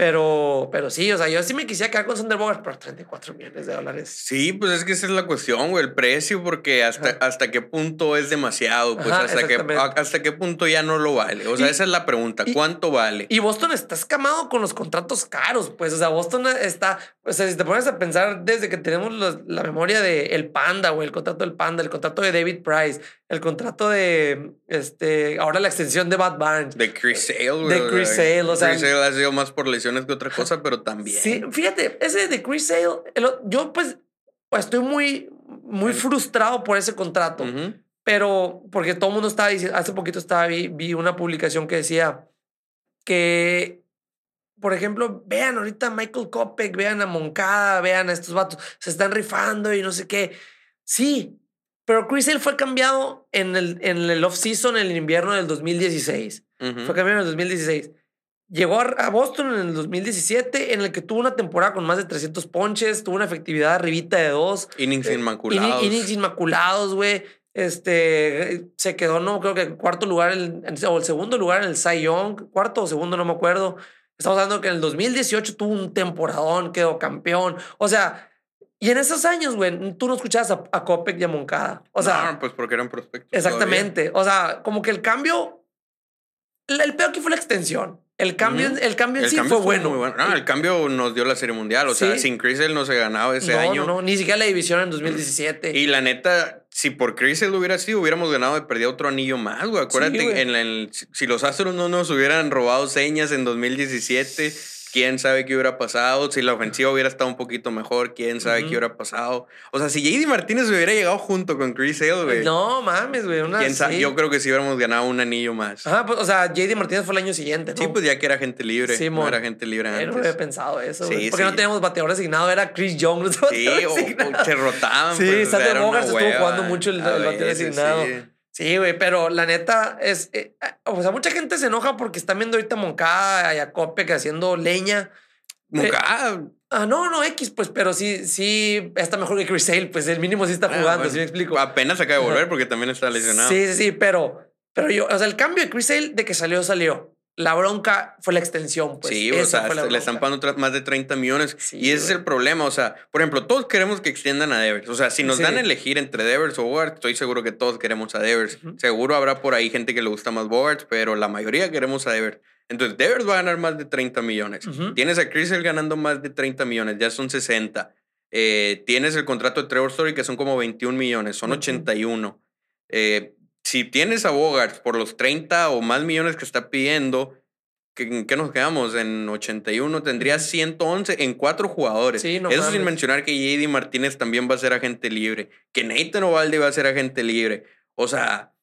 pero, pero sí, o sea, yo sí me quisiera quedar con Sander Bogart por 34 millones de dólares. Sí, pues es que esa es la cuestión, güey, el precio, porque hasta, Ajá. hasta qué punto es demasiado, pues Ajá, hasta, qué, exactamente. hasta qué punto ya no lo vale. O sea, Y- esa es la pregunta, y- ¿cuánto vale? Y Boston está escamado con los contratos caros, pues, o sea, Boston está, o sea, si te pones a pensar desde que tenemos los- la memoria de el Panda, o el contrato del Panda, el contrato de David Price, el contrato de, este, ahora la extensión de Bad Barnes. De Chris Sale, güey. De Chris Sale, o sea- Chris Sale ha sido más por lesiones que otra cosa, pero también. Sí, fíjate, ese de Chris Sale, el yo pues, pues, estoy muy, muy frustrado por ese contrato. Ujú. Pero porque todo el mundo estaba diciendo, hace poquito estaba, vi, vi una publicación que decía que, por ejemplo, vean ahorita a Michael Kopek, vean a Moncada, vean a estos vatos, se están rifando y no sé qué. Sí, pero Chris Sale fue cambiado en el, en el off-season, en el invierno del 2016. Ujú. Fue cambiado en el 2016. Llegó a Boston en el 2017, en el que tuvo una temporada con más de 300 ponches, tuvo una efectividad arribita de dos. Innings Eh, inmaculados. Inni- Innings inmaculados, güey. Este se quedó, no creo que cuarto lugar en- o el segundo lugar en el Cy Young, cuarto o segundo, no me acuerdo. Estamos hablando que en el 2018 tuvo un temporadón, quedó campeón. O sea, y en esos años, güey, tú no escuchabas a, a Kopech y a Moncada. O sea, No, pues porque eran prospectos. exactamente. O sea, como que el cambio. El, el peor aquí fue la extensión. El cambio, el cambio en El sí cambio fue bueno. muy No, el cambio nos dio la Serie Mundial. O sea, sin Chris Sale no se ganaba ese no, año. no, no, ni siquiera la división en 2017. Y la neta, si por Chris Sale hubiera sido, hubiéramos ganado de perder otro anillo más, güey. Acuérdate, güey. en el, si- si los Astros no nos hubieran robado señas en 2017, quién sabe qué hubiera pasado. Si la ofensiva hubiera estado un poquito mejor, quién sabe qué hubiera pasado. O sea, si JD Martínez hubiera llegado junto con Chris Sale, güey. no mames, güey. Una, quién sabe, sí. Yo creo que sí hubiéramos ganado un anillo más. Ajá, pues, o sea, JD Martínez fue el año siguiente, ¿no? Sí, pues ya que era gente libre. Sí, no era gente libre antes. no había pensado eso, güey. Sí, Porque no teníamos bateador asignado, era Chris Young. Sí, o, se rotaban. Sí, pues, o sea, Sander era una Bogarts estuvo jugando mucho el- el bateador asignado. Sí. Güey, pero la neta es. eh, eh, o sea, mucha gente se enoja porque están viendo ahorita Moncada y a Kopek haciendo leña. Moncada, Ah, no, no, X, pues, pero sí, sí, está mejor que Chris Sale, pues el mínimo sí está Ah, jugando, bueno. ¿sí me explico? Apenas acaba de volver porque también está lesionado. Sí, sí, sí, pero, pero yo, o sea, el cambio de Chris Sale de que salió, salió. La bronca fue la extensión, pues. sí, o sea, fue la le están pagando más de 30 millones. Sí, y ese es el problema. O sea, por ejemplo, todos queremos que extiendan a Devers. O sea, si nos Sí. dan a elegir entre Devers o Bogart, estoy seguro que todos queremos a Devers. Seguro habrá por ahí gente que le gusta más Bogart, pero la mayoría queremos a Devers. Entonces, Devers va a ganar más de 30 millones. Tienes a Chris ganando más de 30 millones, ya son 60. Eh, tienes el contrato de Trevor Story, que son como 21 millones, son Ujú. 81. Eh, si tienes a Bogart por los 30 o más millones que está pidiendo, ¿qué, qué nos quedamos? En 81 tendría 111 en cuatro jugadores. Sí, no Eso sin mencionar que JD Martínez también va a ser agente libre, que Nathan Ovalde va a ser agente libre. O sea,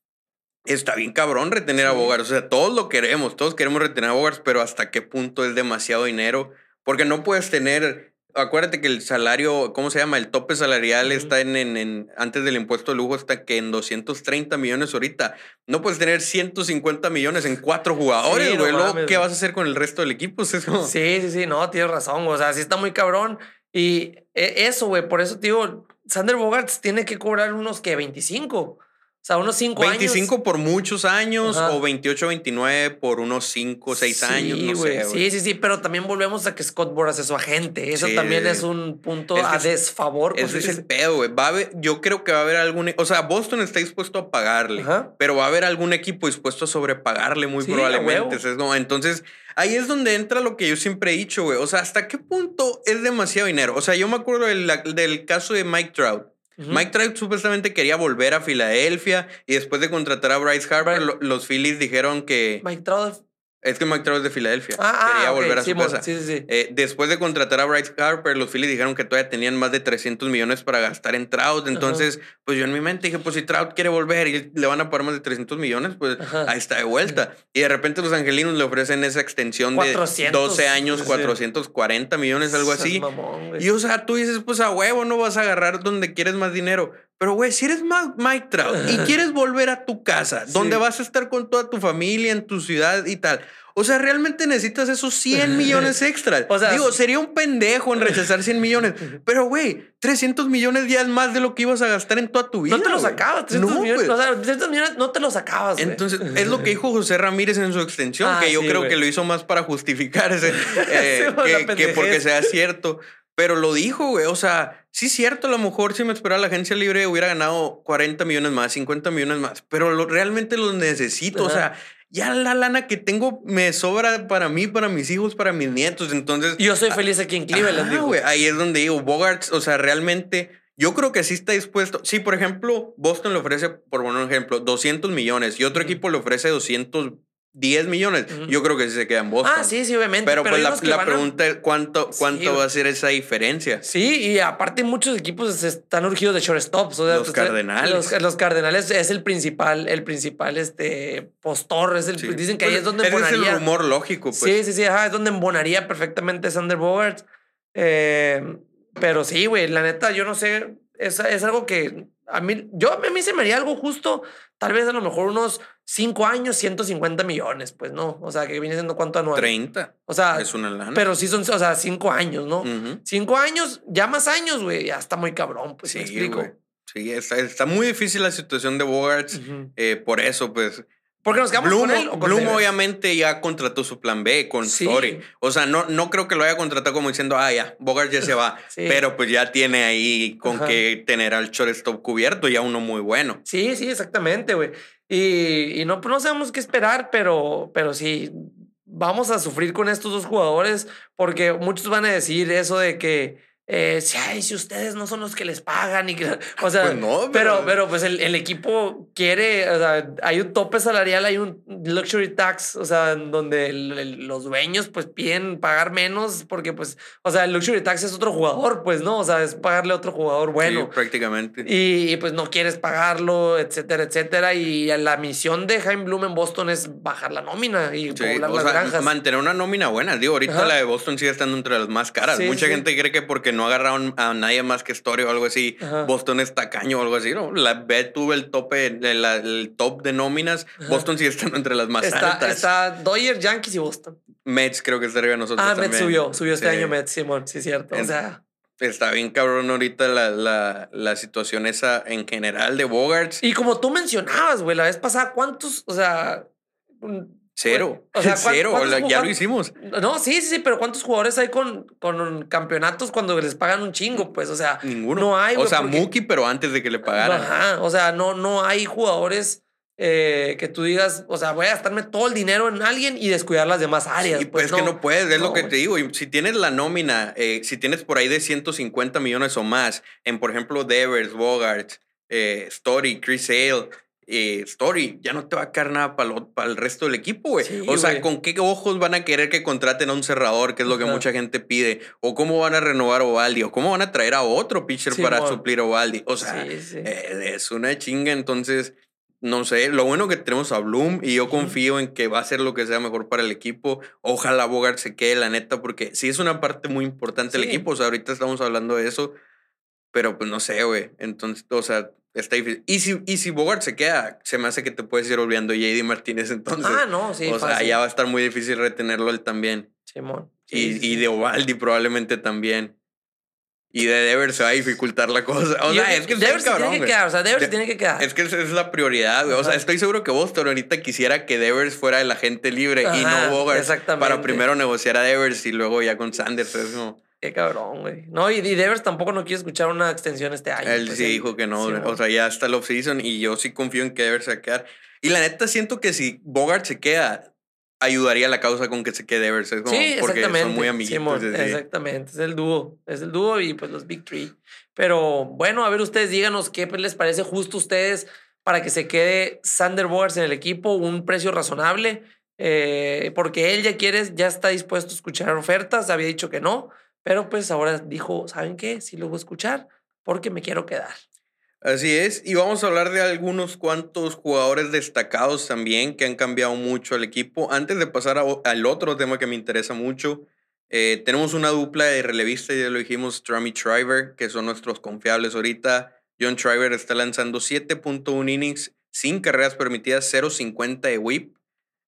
está bien cabrón retener a Sí. Bogarts. O sea, todos lo queremos, todos queremos retener a Bogarts, pero hasta qué punto es demasiado dinero. Porque no puedes tener. Acuérdate que el salario, ¿cómo se llama? El tope salarial está en, en, en- antes del impuesto de lujo, está que en 230 millones ahorita. No puedes tener 150 millones en cuatro jugadores, Sí, no güey. Luego, ¿qué vas a hacer con el resto del equipo? Es como- Sí, sí, sí, no, tienes razón, o sea, sí está muy cabrón. Y e- eso, güey, por eso digo, Sander Bogarts tiene que cobrar unos que 25, o sea, unos 5 años. 25 por muchos años Ajá. o 28, 29 por unos 5, 6 años, no sé. Sí, sí, sí, pero también volvemos a que Scott Boras es su agente. Eso Sí, también es un punto Es que a es- desfavor. pues, Ese es el pedo, güey. Va a haber- yo creo que va a haber algún. O sea, Boston está dispuesto a pagarle, Ajá. pero va a haber algún equipo dispuesto a sobrepagarle muy Sí, probablemente. entonces, ahí es donde entra lo que yo siempre he dicho, güey. O sea, ¿hasta qué punto es demasiado dinero? O sea, yo me acuerdo del, del caso de Mike Trout. Mike Trout supuestamente quería volver a Filadelfia y después de contratar a Bryce Harper, lo- los Phillies dijeron que. Mike Trout. Es que Mike Trout es de Filadelfia. Ah, quería ah, ok, volver a su casa. Sí, sí, sí. Eh, después de contratar a Bryce Harper, los Phillies dijeron que todavía tenían más de 300 millones para gastar en Trout. Entonces, pues yo en mi mente dije, pues si Trout quiere volver y le van a pagar más de 300 millones, pues Ajá. ahí está de vuelta. Y de repente los angelinos le ofrecen esa extensión 400, de 12 años, sí. 440 millones, algo así. mamón. Y o sea, tú dices, pues a huevo no vas a agarrar donde quieres más dinero. Pero güey, si eres Mike Trout y quieres volver a tu casa, Sí. donde vas a estar con toda tu familia, en tu ciudad y tal. O sea, realmente necesitas esos 100 millones extras. O sea, Digo, sería un pendejo en rechazar 100 millones. Pero, güey, 300 millones ya es más de lo que ibas a gastar en toda tu vida. no te los acabas, 300 No, millones. güey. O sea, 300 millones no te los acabas. Entonces, es lo que dijo José Ramírez en su extensión, Ah, que yo sí, creo que lo hizo más para justificar ese, eh, que, porque sea cierto. Pero lo dijo, güey. O sea, sí es cierto, a lo mejor si me esperara la agencia libre hubiera ganado 40 millones más, 50 millones más, pero lo, realmente los necesito. O sea, ya la lana que tengo me sobra para mí, para mis hijos, para mis nietos. Entonces, yo soy feliz aquí en Cleveland, digo. güey, ahí es donde digo, Bogarts, o sea, realmente, yo creo que sí está dispuesto. Sí, por ejemplo, Boston le ofrece, por un ejemplo, 200 millones y otro equipo le ofrece 210 millones. Ujú. Yo creo que sí se queda en Boston. Ah, sí, sí, obviamente. Pero, pues hay la, la a- pregunta es cuánto, Sí, cuánto güey. va a ser esa diferencia. Sí, y aparte muchos equipos están urgidos de shortstops. O sea, Los pues, Cardenales. Los, los Cardenales es el principal, el principal este, postor. Es el, Sí. Dicen que ahí Pues, es donde ese es embonaría. el rumor lógico, pues. Sí, sí, sí, ajá, es donde embonaría perfectamente Sander Bogarts. Eh, pero sí, güey, la neta, yo no sé, es, es algo que a mí, yo, a mí se me haría algo justo, tal vez a lo mejor unos 5 años, 150 millones, pues no, o sea, que viene siendo cuánto anual. 30. O sea, Es una lana. pero sí son, o sea, 5 años, ¿no? Ujú. Cinco años, ya más años, güey, ya está muy cabrón, pues Sí, me explico. güey. Sí, está, está muy difícil la situación de Bogarts. Eh, por eso, pues, Porque nos quedamos Bloom, con él con Bloom obviamente ya contrató su plan B con Sí. Story. O sea, no, no creo que lo haya contratado como diciendo, ah, ya, Bogart ya se va. Sí. Pero pues ya tiene ahí con Ajá. que tener al shortstop cubierto, ya uno muy bueno. Sí, sí, exactamente, güey. Y, y no, pues no sabemos qué esperar, pero, pero sí, vamos a sufrir con estos dos jugadores porque muchos van a decir eso de que, eh, si, ay, si ustedes no son los que les pagan y que, o sea, Pues no, pero, pero- pues el, el equipo quiere, o sea, hay un tope salarial, hay un luxury tax, o sea, donde el- el- los dueños pues piden pagar menos porque pues, o sea, el luxury tax es otro jugador, pues, ¿no? O sea, es pagarle a otro jugador bueno. Sí, prácticamente. Y, y, pues no quieres pagarlo, etcétera, etcétera. Y la misión de Jaime Bloom en Boston es bajar la nómina y Sí, poblar o las sea, granjas. mantener una nómina buena. Digo, ahorita Ajá. la de Boston sigue estando entre las más caras. Sí, Mucha gente cree que porque no agarraron a nadie más que Story o algo así, Ajá. Boston es tacaño o algo así. No, la B tuvo el tope, el top de nóminas. Ajá. Boston sigue estando entre las más Está, altas. está Dodgers, Yankees y Boston. Mets creo que está arriba de nosotros Ah, también. Mets subió, subió este Sí. año Mets, Simón, sí, cierto. O sea, Está bien cabrón ahorita la, la, la situación esa en general de Bogarts. y como tú mencionabas, güey, la vez pasada, ¿cuántos? O sea, Cero. o sea, ¿cuán- Cero. ya lo hicimos. no, sí, sí, sí, pero ¿cuántos jugadores hay con, con campeonatos cuando les pagan un chingo? Pues, o sea, Ninguno. no hay, O sea, porque- Mookie, pero antes de que le pagaran. Ajá, o sea, no, no hay jugadores eh, que tú digas, o sea, voy a gastarme todo el dinero en alguien y descuidar las demás áreas. Y pues, que no puedes, es lo que te digo. Y si tienes la nómina, eh, si tienes por ahí de 150 millones o más, en por ejemplo Devers, Bogart, eh, Story, Chris Sale, eh, Story, ya no te va a quedar nada para el resto del equipo, güey. Sí, o sea. ¿con qué ojos van a querer que contraten a un cerrador, que es lo que Ajá. mucha gente pide? ¿O cómo van a renovar a Ovaldi? ¿O cómo van a traer a otro pitcher Sí, para suplir a Ovaldi? O sea, Sí, eh, es una chinga, entonces, no sé, lo bueno que tenemos a Bloom y yo confío en que va a hacer lo que sea mejor para el equipo. Ojalá Bogart se quede, la neta, porque sí es una parte muy importante del equipo. O sea, ahorita estamos hablando de eso, pero pues no sé, güey. Entonces, o sea, está difícil. Y si, y si Bogart se queda, se me hace que te puedes ir olvidando JD Martínez entonces. ah, no, sí. o sea, ya va a estar muy difícil retenerlo él también. Simón. Sí, y, sí, y de Ovaldi probablemente también. Y de Devers se va a dificultar la cosa. O Yo- sea, es que Devers se cabrón, tiene que güey. quedar, o sea, Devers se De- tiene que quedar. Es que esa es la prioridad, güey. O sea, estoy seguro que Boston ahorita quisiera que Devers fuera el agente libre y no Bogart exactamente. para primero negociar a Devers y luego ya con Sanders. Es como, Qué cabrón, güey. No, y, Devers tampoco no quiere escuchar una extensión este año. él pues, sí dijo que no. Simón. o sea, ya está el off-season y yo sí confío en que Devers se va a quedar. Y la neta siento que si Bogart se queda, ayudaría a la causa con que se quede Devers. Es como sí, porque exactamente. son muy amiguitos. Exactamente. Es el dúo. Es el dúo y pues los Big Three. Pero bueno, a ver, ustedes díganos qué pues, les parece justo a ustedes para que se quede Sander Bogarts en el equipo, un precio razonable. eh, porque él ya quiere, ya está dispuesto a escuchar ofertas. Había dicho que no, pero pues ahora dijo, ¿saben qué? Sí lo voy a escuchar porque me quiero quedar. Así es, y vamos a hablar de algunos cuantos jugadores destacados también que han cambiado mucho al equipo. Antes de pasar al otro tema que me interesa mucho, eh, tenemos una dupla de relevistas, ya lo dijimos, Trummy Triver, que son nuestros confiables ahorita. John Triver está lanzando 7.1 innings, sin carreras permitidas, 0.50 de whip,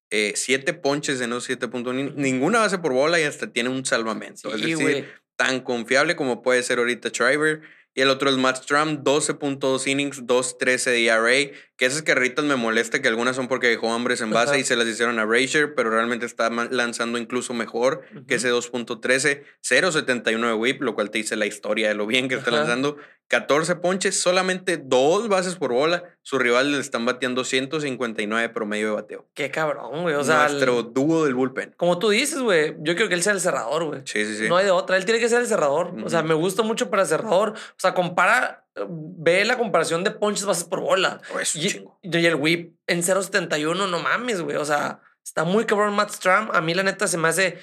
7 ponches en esos 7.1 innings, ninguna base por bola y hasta tiene un salvamento. es decir, tan confiable como puede ser ahorita Triver. Y el otro es Matt Stram, 12.2 innings, 2.13 de ERA. Que esas carreritas me molesta, que algunas son porque dejó hombres en base Ajá. y se las hicieron a Razer, pero realmente está lanzando incluso mejor que ese 2.13. 0.71 de whip, lo cual te dice la historia de lo bien que está Ajá. lanzando. 14 ponches, solamente dos bases por bola. Su rival le están bateando 159 promedio de bateo. Qué cabrón, güey. O sea, el- Nuestro dúo del bullpen. como tú dices, güey, yo quiero que él sea el cerrador, güey. Sí, sí, sí. No hay de otra. Él tiene que ser el cerrador. O sea, me gusta mucho para cerrador. O sea, compara, ve la comparación de ponches bases por bola. Oh, es un Y, chingo. y el whip en 0.71, no mames, güey. O sea, está muy cabrón Matt Stram. A mí, la neta, se me hace.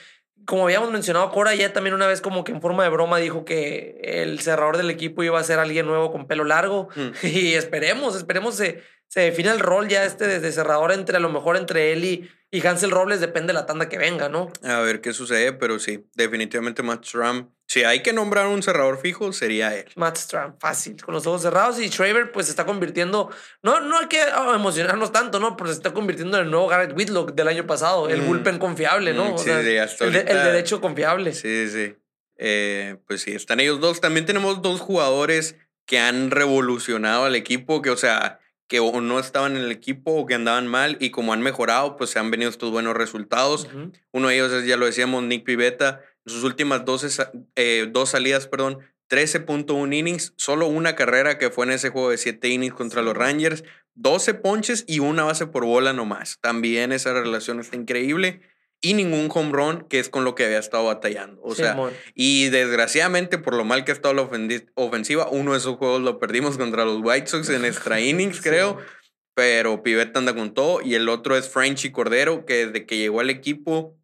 Como habíamos mencionado, Cora ya también una vez, como que en forma de broma, dijo que el cerrador del equipo iba a ser alguien nuevo con pelo largo. Mm. Y esperemos, esperemos se, se define el rol ya este desde cerrador entre a lo mejor entre él y, y Hansel Robles, depende de la tanda que venga, ¿no? A ver qué sucede, pero sí, definitivamente Matt Stram. Si hay que nombrar un cerrador fijo, sería él. Matt Stram, fácil, con los ojos cerrados. Y Traver, pues se está convirtiendo. No, no hay que ah, emocionarnos tanto, ¿no? Porque se está convirtiendo en el nuevo Garrett Whitlock del año pasado, el Mm. bullpen confiable, ¿no? Mm, O sí, sea, sí, hasta el, de- el derecho confiable. Sí, sí. Eh, pues sí, están ellos dos. También tenemos dos jugadores que han revolucionado al equipo, que, o sea, que o no estaban en el equipo o que andaban mal y como han mejorado, pues se han venido estos buenos resultados. Uno de ellos es, ya lo decíamos, Nick Pivetta. En sus últimas 12 sa- eh, dos salidas, perdón, 13.1 innings, solo una carrera que fue en ese juego de 7 innings contra los Rangers, 12 ponches y una base por bola nomás. También esa relación está increíble. Y ningún home run, que es con lo que había estado batallando. O sea, y desgraciadamente, por lo mal que ha estado la ofensiva, uno de esos juegos lo perdimos contra los White Sox en extra innings, creo. Sí. Pero Pivetta anda con todo. Y el otro es Frenchy Cordero, que desde que llegó al equipo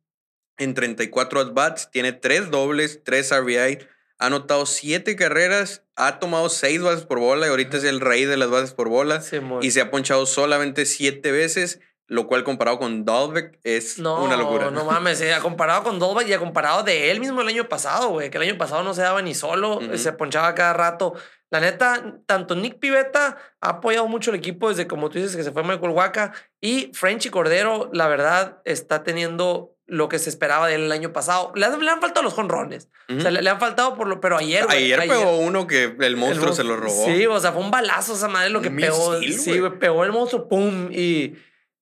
en 34 at-bats, tiene tres dobles, tres RBI, ha anotado siete carreras, ha tomado seis bases por bola y ahorita es el rey de las bases por bola. Simón. Y se ha ponchado solamente siete veces, lo cual comparado con Dalbeck es No, una locura. no mames, eh, comparado con Dolbach y a comparado de él mismo el año pasado, güey, que el año pasado no se daba ni solo, Ujú. se ponchaba cada rato. La neta, tanto Nick Pivetta ha apoyado mucho el equipo desde, como tú dices, que se fue Michael Waka y Frenchy Cordero, la verdad, está teniendo lo que se esperaba de él el año pasado. Le, han- le han faltado los jonrones. Ujú. O sea, le, le han faltado por lo, pero ayer, güey, Ayer pegó uno que el el monstruo se lo robó. Sí, o sea, fue un balazo esa madre lo que Un pegó. misil, sí, güey. pegó el monstruo, pum, y,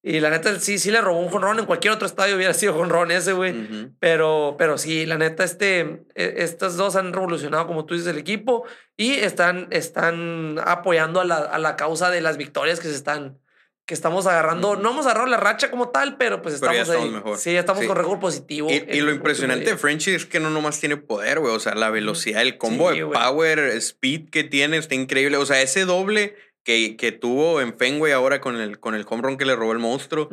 y la neta sí, sí le robó un jonrón. En cualquier otro estadio hubiera sido jonrón ese, güey. Ujú. Pero, pero sí, la neta, este, e- estas dos han revolucionado, como tú dices, el equipo y están, están apoyando a la, a la causa de las victorias que se están, que estamos agarrando. No hemos agarrado la racha como tal, pero pues Pero estamos, ya ahí. estamos mejor. Sí, estamos Sí. con récord positivo. Y, lo impresionante de. Frenchy es que no nomás tiene poder, güey. O sea, la velocidad, el combo Sí, de power, speed que tiene está increíble. O sea, ese doble que, que tuvo en Fenway ahora con el, con el home run que le robó el monstruo.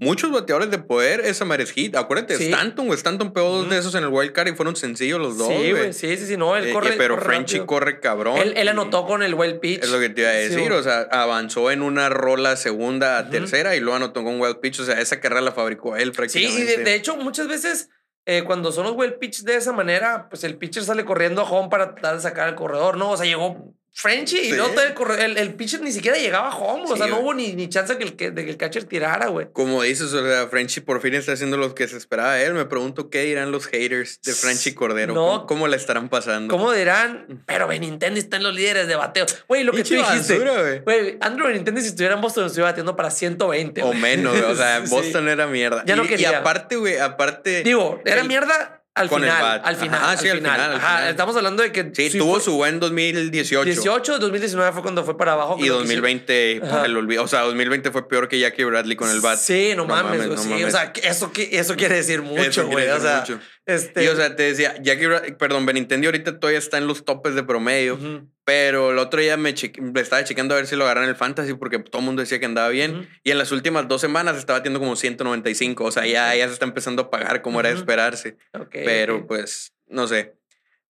Muchos bateadores de poder, esa Mares Hit. Acuérdate, Sí. Stanton, güey. Stanton pegó dos de esos en el wild card y fueron sencillos los dos, Sí, güey. Sí, sí, sí. No, él Eh, corre. pero corre Frenchy rápido. corre cabrón. Él, anotó con el well pitch. Es lo que te iba a Sí, decir, o sea, avanzó en una rola segunda a tercera y luego anotó con wild pitch, o sea, esa carrera la fabricó él Sí, prácticamente. y de, de hecho, muchas veces eh, cuando son los well pitch de esa manera, pues el pitcher sale corriendo a home para tratar de sacar al corredor, ¿no? O sea, llegó Frenchy y Sí. todo el, el, el pitcher ni siquiera llegaba a home, o sea, no hubo ni, ni chance que el, que, de que el catcher tirara, güey. Como dices, o sea, Frenchy por fin está haciendo lo que se esperaba de él. Me pregunto qué dirán los haters de Frenchy Cordero. No. ¿Cómo, cómo la estarán pasando? ¿Cómo dirán? Pero Benintendi está en los líderes de bateo. Güey, lo que tú dijiste. güey. Andrew Benintendi si estuviera en Boston estuviera batiendo para 120. O güey. menos, güey, o sea, Sí. Boston era mierda. Ya no y, y quería. aparte, güey, aparte. Digo, era el- mierda al con el final. bat. Al final. Ajá, al sí, al final. final, al Ajá, final. estamos hablando de que. sí, sí tuvo fue- su buen 2018. 18, 2019 fue cuando fue para abajo. Y creo que 2020, Ajá. para el olvido. O sea, 2020 fue peor que Jackie Bradley con el bat. Sí, no, mames, güey. no sí, mames. o sea, eso, eso quiere decir mucho, güey. O sea, mucho. este. Y o sea, te decía, Jackie Bradley, perdón, Benintendi ahorita todavía está en los topes de promedio. ujú, Pero el otro día me, cheque- me estaba checando a ver si lo agarran en el fantasy porque todo el mundo decía que andaba bien. Y en las últimas dos semanas estaba batiendo como 195. O sea, ya, ya se está empezando a pagar como era de esperarse. Pero pues, no sé.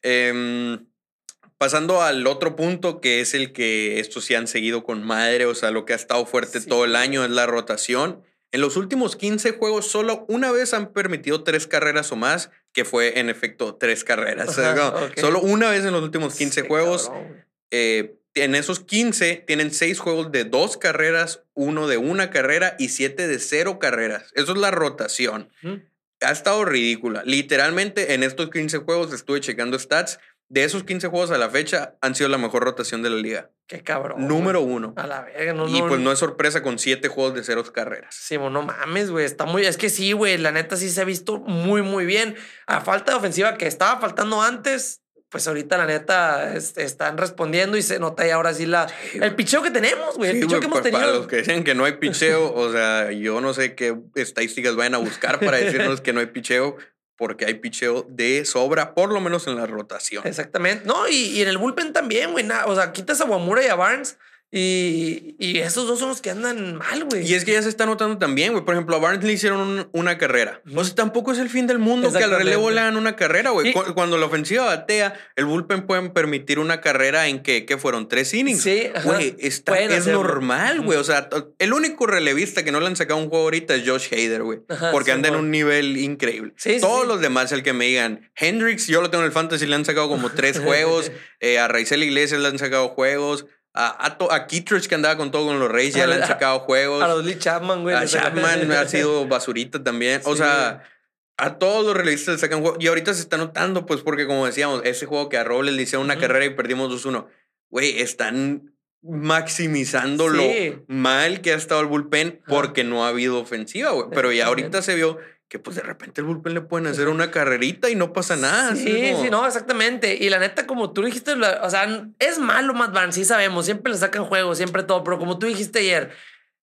Em, pasando al otro punto, que es el que estos sí han seguido con madre, o sea, lo que ha estado fuerte Sí. todo el año es la rotación. En los últimos 15 juegos, solo una vez han permitido tres carreras o más, que fue en efecto tres carreras. O sea, Ajá, no, ok. Solo una vez en los últimos 15 Sí, juegos. Eh, en esos 15 tienen 6 juegos de 2 carreras, uno de una carrera y 7 de 0 carreras. Eso es la rotación. Ujú. Ha estado ridícula. Literalmente en estos 15 juegos estuve checando stats. De esos 15 juegos a la fecha han sido la mejor rotación de la liga. Qué cabrón. Número güey. uno. A la verga, no, y no, pues no es sorpresa con 7 juegos de 0 carreras. Sí, no mames, güey. Está muy. Es que sí, güey. La neta sí se ha visto muy, muy bien. A falta de ofensiva que estaba faltando antes, pues ahorita la neta es- están respondiendo y se nota ya ahora sí la. el picheo que tenemos, güey. El Sí, picheo que hemos pa- Para tenido. los que dicen que no hay picheo, o sea, yo no sé qué estadísticas vayan a buscar para decirnos que no hay picheo, porque hay picheo de sobra, por lo menos en la rotación. Exactamente. No, y, y en el bullpen también, güey. O sea, quitas a Wamura y a Barnes y, y esos dos son los que andan mal, güey. Y es que ya se está notando también, güey. Por ejemplo, a Barnes le hicieron un- una carrera. O sea, tampoco es el fin del mundo que al Exactamente. relevo le hagan una carrera, güey. Cu- Cuando la ofensiva batea, el bullpen pueden permitir una carrera en que, ¿qué fueron? ¿Tres innings? Sí, ajá. Güey, está- Pueden es hacerlo. normal, güey. O sea, el único relevista que no le han sacado un juego ahorita es Josh Hader, güey. Ajá, Porque anda en un nivel increíble. Sí, sí, Todos sí. los demás, el que me digan, Hendrix, yo lo tengo en el fantasy, le han sacado como tres juegos. eh, a Raizel Iglesias le han sacado juegos. A, a, to- a Kittredge, que andaba con todo con los Reyes, ya le han sacado juegos. A los Lee Chapman, güey. A Chapman ha sido basurita también. O sea, a todos los realistas le sacan juego. Y ahorita se está notando, pues, porque como decíamos, ese juego que a Robles le hicieron una carrera y perdimos 2-1. Güey, están maximizando Sí. lo mal que ha estado el bullpen porque no ha habido ofensiva, güey. Pero ya ahorita se vio que, pues, de repente el bullpen le pueden hacer una carrerita y no pasa nada. Sí, como- sí, no, exactamente. Y la neta, como tú dijiste, o sea, es malo Matt Barnes, sí sabemos, siempre le sacan juegos, siempre todo, pero como tú dijiste ayer,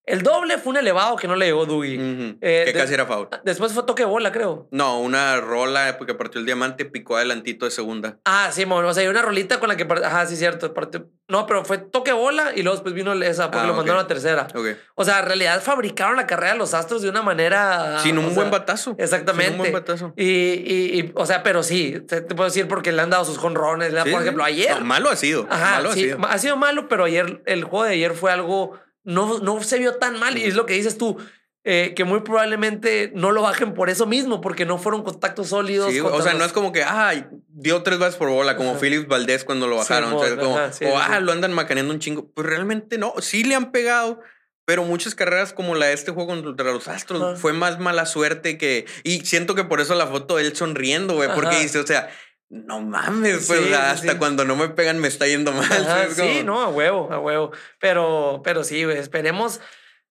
el doble fue un elevado que no le llegó Dougie. Ujú, Eh, que casi era foul. Después fue toque bola, creo. No, una rola porque partió el diamante, picó adelantito de segunda. Ah, sí, mon, o sea, hay una rolita con la que. part- Ajá, sí, cierto. partió- No, pero fue toque bola y luego después vino esa porque Ah, lo ok. mandaron a tercera. O sea, en realidad fabricaron la carrera de los Astros de una manera. Sin un buen sea, batazo. Exactamente. Sin un buen batazo. Y, y, y, o sea, pero sí, te, puedo decir porque le han dado sus jonrones. Sí, por sí. ejemplo, ayer. No, malo ha sido. Ajá, malo sí, ha sido. ha sido malo, pero ayer, el juego de ayer fue algo. No, no se vio tan mal. Y es lo que dices tú. eh, que muy probablemente no lo bajen por eso mismo, porque no fueron contactos sólidos. Sí, o sea, no los- es como que, ah, dio tres bases por bola, como. Phillips Valdés cuando lo bajaron. Sí, o sea, mo- como, ajá, sí, o, ah, lo andan macaneando un chingo. Pues realmente no. Sí le han pegado, pero muchas carreras como la de este juego contra los Astros Ajá. fue más mala suerte que. Y siento que por eso la foto de él sonriendo, güey, porque dice, o sea. No mames, pues Sí, hasta sí. cuando no me pegan me está yendo mal. Sí, no, a huevo, a huevo. Pero, pero sí, güey, esperemos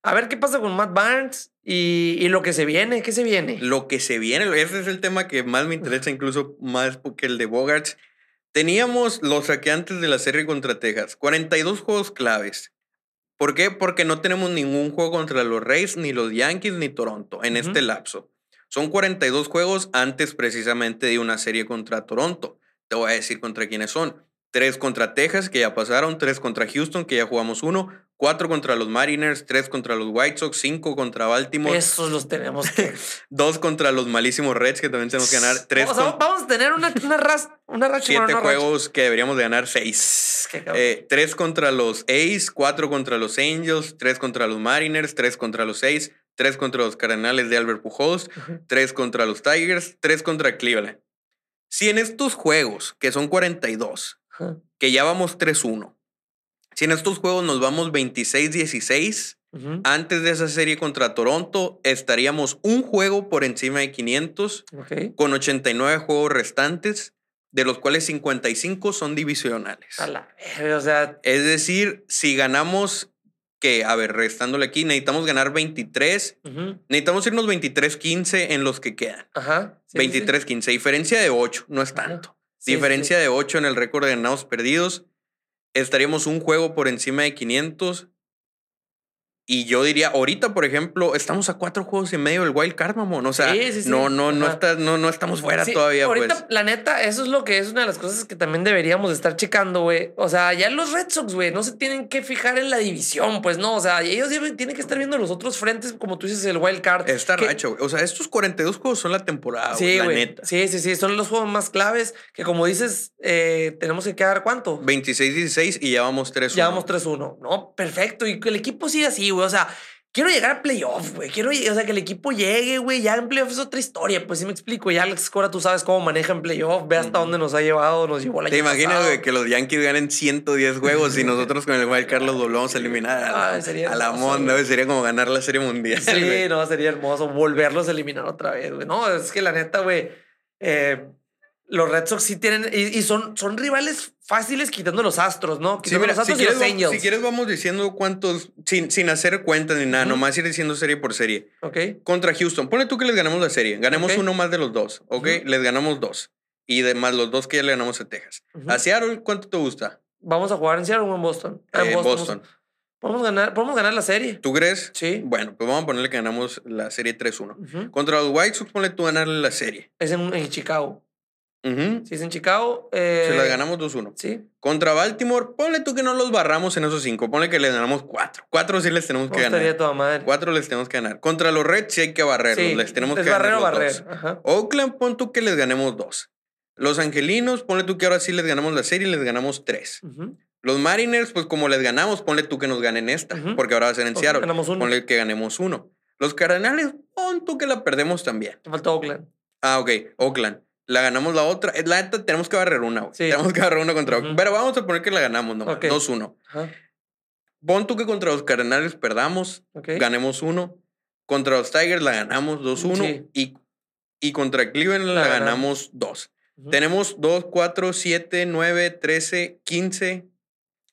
a ver qué pasa con Matt Barnes y, y lo que se viene. ¿Qué se viene? Lo que se viene, ese es el tema que más me interesa, incluso más que el de Bogarts. Teníamos los saqueantes de la serie contra Texas, 42 juegos claves. ¿Por qué? Porque no tenemos ningún juego contra los Rays, ni los Yankees, ni Toronto en este lapso. Son 42 juegos antes precisamente de una serie contra Toronto. Te voy a decir contra quiénes son. 3 contra Texas, que ya pasaron, 3 contra Houston, que ya jugamos uno, 4 contra los Mariners, 3 contra los White Sox, 5 contra Baltimore, Esos los tenemos que. 2 contra los malísimos Reds, que también tenemos que ganar, 3 o sea, con vamos a tener una, una, ras, una racha. 7 bueno, una racha. juegos que deberíamos de ganar 6. Qué cabrón. 3 contra los A's, 4 contra los Angels, 3 contra los Mariners, 3 contra los A's, 3 contra los Cardenales de Albert Pujols, Ujú. 3 contra los Tigers, 3 contra Cleveland. Si en estos juegos, que son 42, Ajá. que ya vamos 3-1, si en estos juegos nos vamos 26-16, Ujú. antes de esa serie contra Toronto, estaríamos un juego por encima de 500, Ok. con 89 juegos restantes, de los cuales 55 son divisionales. A la o sea. Es decir, si ganamos, que, a ver, restándole aquí, necesitamos ganar 23, ujú. necesitamos irnos 23-15 en los que quedan. Ajá. sí, sí, sí. 23-15, diferencia de 8, no es tanto. Sí, diferencia de 8 en el récord de ganados perdidos. Estaríamos un juego por encima de 500. Y yo diría, ahorita, por ejemplo, estamos a cuatro juegos y medio del wild card, mamón. O sea, Sí, sí, sí. no, no, no, está- no, no estamos fuera todavía, ahorita, pues. la neta, eso es lo que es una de las cosas que también deberíamos de estar checando, güey. O sea, ya los Red Sox, güey, no se tienen que fijar en la división, pues no. O sea, ellos tienen que estar viendo los otros frentes, como tú dices, el wild card. Está que- racho, güey. O sea, estos 42 juegos son la temporada, güey, Sí, la neta. Sí, sí, sí. Son los juegos más claves que, como dices, eh, tenemos que quedar cuánto. 26-16 y ya vamos 3 Ya vamos 3-1. No, perfecto. Y el equipo siga así, güey. O sea, quiero llegar a playoff, güey. Quiero, o sea, que el equipo llegue, güey. Ya en playoff es otra historia. Pues sí me explico. Ya Alex Cora, tú sabes cómo maneja en playoff. Ve hasta dónde nos ha llevado. Nos llevó la ¿Te imaginas, güey, que los Yankees ganen 110 juegos y nosotros con el Wild Card los volvamos a eliminar a la, Ay, sería a la hermoso, monda, güey. Sería como ganar la Serie Mundial. Sí, no, sería hermoso volverlos a eliminar otra vez, güey. No, es que la neta, güey. eh, los Red Sox sí tienen. Y, y son, son rivales fáciles quitando los astros, ¿no? Sí, Quitando mira, los si astros y quieres, los Angels. si quieres vamos diciendo cuántos, sin, sin hacer cuentas ni nada, nomás ir diciendo serie por serie. Ok. Contra Houston, ponle tú que les ganamos la serie, ganemos uno más de los dos, ¿ok? Les ganamos dos. Y de más los dos que ya le ganamos a Texas. Ujú. A Seattle, ¿cuánto te gusta? Vamos a jugar en Seattle o en Boston. Ah, en Eh, Boston. Podemos ganar, podemos ganar la serie. ¿Tú crees? Sí. Bueno, pues vamos a ponerle que ganamos la serie 3-1. Ujú. Contra los White Sox, ponle tú ganarle la serie. Es en, en Chicago. Ujú. Si es en Chicago. Eh, Se la ganamos 2-1. Sí. Contra Baltimore, ponle tú que no los barramos en esos cinco. Ponle que les ganamos cuatro. Cuatro sí les tenemos que ganar. toda madre. Cuatro les tenemos que ganar. Contra los Reds sí hay que barrerlos. Sí, les tenemos que ganar. barrer o los barrer. Ajá. Oakland, pon tú que les ganemos dos. Los Angelinos, ponle tú que ahora sí les ganamos la serie y les ganamos tres. Ujú. Los Mariners, pues como les ganamos, ponle tú que nos ganen esta. Porque ahora va a ser en Seattle. ganamos uno. Ponle que ganemos uno. Los Cardenales, pon tú que la perdemos también. Te falta Oakland. Ah, ok. Oakland. La ganamos la otra. La neta, tenemos que barrer una, güey. Sí. Tenemos que barrer una contra Ujú. Pero vamos a poner que la ganamos nomás. Ok. 2-1. Ajá. Pon tú que contra los Cardenales perdamos, Ok. ganemos uno. Contra los Tigers la ganamos 2-1. Sí. Y, y contra Cleveland la, La ganamos ganamos. 2. Ujú. Tenemos 2, 4, 7, 9, 13, 15,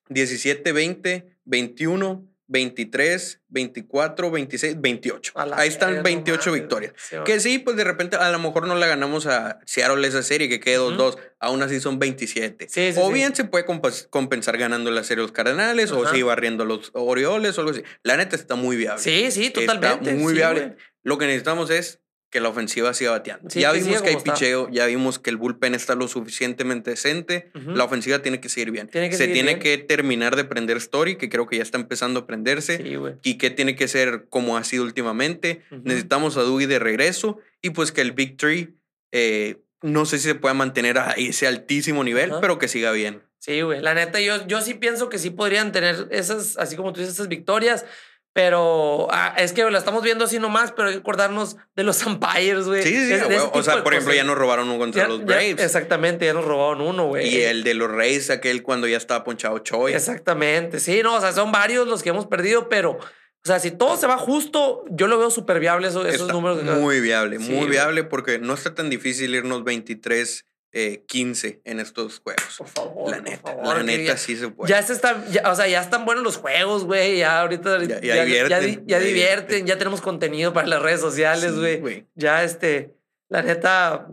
17, 20, 21, 23, 24, 26, 28. A la Ahí están verga, 28 madre. victorias. Sí, Que sí, pues de repente a lo mejor no la ganamos a Seattle esa serie, que quede 2-2. Aún así son 27. Sí, sí, o bien se puede compensar ganando la serie los Cardenales, o Ajá. sí barriendo los Orioles o algo así. La neta está muy viable. Sí, sí, totalmente. Está muy viable. güey. Lo que necesitamos es que la ofensiva siga bateando. Sí, ya que vimos que hay picheo, ya vimos que el bullpen está lo suficientemente decente. Ujú. La ofensiva tiene que seguir bien. Tiene que Se seguir tiene bien. que terminar de prender Story, que creo que ya está empezando a prenderse. Sí. Y que tiene que ser como ha sido últimamente. Ujú. Necesitamos a Dougie de regreso. Y pues que el Big Tree, eh, no sé si se pueda mantener a ese altísimo nivel, pero que siga bien. Sí, güey. La neta, yo, yo sí pienso que sí podrían tener esas, así como tú dices, esas victorias. Pero ah, es que la estamos viendo así nomás, pero hay que acordarnos de los umpires, güey. Sí, sí, sí. De- O sea, por ejemplo, cosas. ya nos robaron uno contra Ya- los ya- Braves. exactamente, ya nos robaron uno, güey. y el de los Rays, aquel cuando ya estaba ponchado Choi. Exactamente, sí, no, o sea, son varios los que hemos perdido, pero, o sea, si todo se va justo, yo lo veo súper viable eso- esos números. Muy viable, Sí, muy viable porque no está tan difícil irnos 23, eh, 15 en estos juegos. Por favor, la por neta, favor, la que neta ya- sí se puede. Ya se está, ya- o sea, ya están buenos los juegos, güey. Ya ahorita Ya- ya, ya di- divierten, divierten, divierten. ya tenemos contenido para las redes sociales, Sí, güey. güey. ya este, la neta,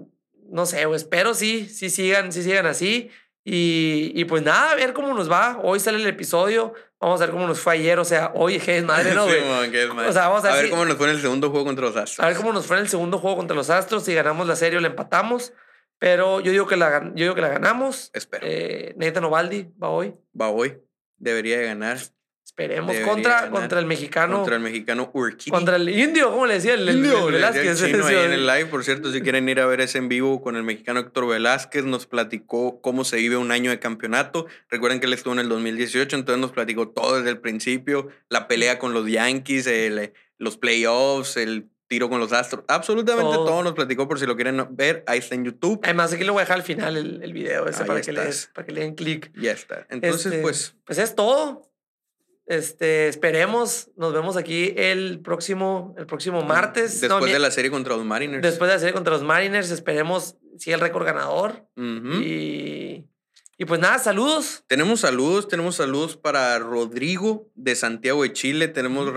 no sé, güey, espero sí, sí sigan, sí sigan así. Y, y pues nada, a ver cómo nos va. Hoy sale el episodio. Vamos a ver cómo nos fue ayer. O sea, hoy, qué madre, ¿no, Sí, güey? madre. O sea, vamos a a ver ver si- cómo nos fue en el segundo juego contra los Astros. A ver cómo nos fue en el segundo juego contra los Astros. Si ganamos la serie o la empatamos. Pero yo digo que la, yo digo que la ganamos. Espero. Eh, Nathan Ovaldi va hoy. Va hoy. Debería de ganar Esperemos. Debería Contra, ganar. contra el mexicano. contra el mexicano Urquidy. Contra el indio, ¿cómo le decía? El, Indio, el Velázquez. el chino ahí en el live, por cierto, si quieren ir a ver ese en vivo con el mexicano Héctor Velázquez, nos platicó cómo se vive un año de campeonato. Recuerden que él estuvo en el 2018, entonces nos platicó todo desde el principio, la pelea con los Yankees, el- los playoffs, el tiro con los Astros, absolutamente Todo. todo. nos platicó por si lo quieren ver, ahí está en YouTube. Además, aquí lo voy a dejar al final el, el video ese para que, le, para que le den clic. Ya está. Entonces, Este, pues, Pues es todo. Este, esperemos. Nos vemos aquí el próximo, el próximo martes. No, después mi- de la serie contra los Mariners. después de la serie contra los Mariners, esperemos siga el récord ganador. Ujú. y, y pues nada, saludos. Tenemos saludos, tenemos saludos para Rodrigo de Santiago de Chile, tenemos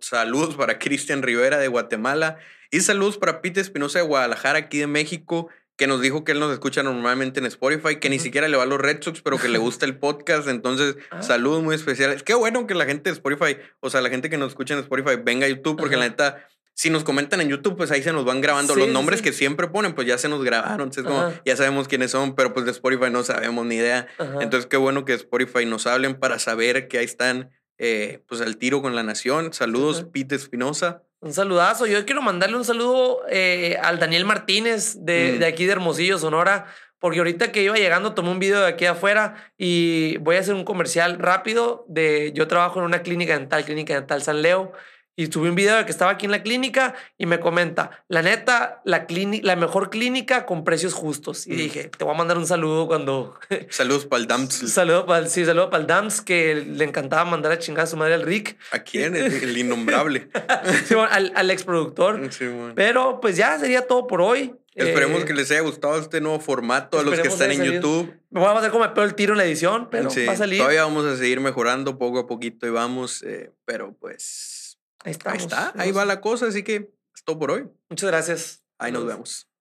saludos para Cristian Rivera de Guatemala y saludos para Pete Espinosa de Guadalajara, aquí de México, que nos dijo que él nos escucha normalmente en Spotify, que ni siquiera le va a los Red Sox, pero que le gusta el podcast, entonces Ah. saludos muy especiales. Qué bueno que la gente de Spotify, o sea, la gente que nos escucha en Spotify venga a YouTube, porque la neta... Si nos comentan en YouTube, pues ahí se nos van grabando Sí, los nombres sí. que siempre ponen, pues ya se nos grabaron. entonces como, Ajá. ya sabemos quiénes son, pero pues de Spotify no sabemos ni idea. Ajá. Entonces, qué bueno que Spotify nos hablen para saber que ahí están, eh, pues, al tiro con la nación. Saludos, Ujú. Pete Espinosa. Un saludazo. Yo quiero mandarle un saludo eh, al Daniel Martínez de, Mm. de aquí de Hermosillo, Sonora, porque ahorita que iba llegando tomé un video de aquí afuera y voy a hacer un comercial rápido de yo trabajo en una clínica dental, clínica dental San Leo. Y subí un video de que estaba aquí en la clínica y me comenta, la neta, la, la mejor clínica con precios justos. Y Mm. dije, te voy a mandar un saludo cuando... Saludos para el Dams. saludo para el, sí, saludo para el Dams, que le encantaba mandar a chingar a su madre al Rick, ¿A quién? El, el innombrable. Sí, bueno, al, al exproductor. Sí, bueno. Pero pues ya sería todo por hoy. Esperemos Eh, que les haya gustado este nuevo formato a los que están en. YouTube. Me voy a hacer como el tiro en la edición, pero Sí, va a salir. Todavía vamos a seguir mejorando poco a poquito y vamos, eh, pero pues Ahí estamos. ahí está, ahí va la cosa, así que es todo por hoy. Muchas gracias. Ahí nos vemos.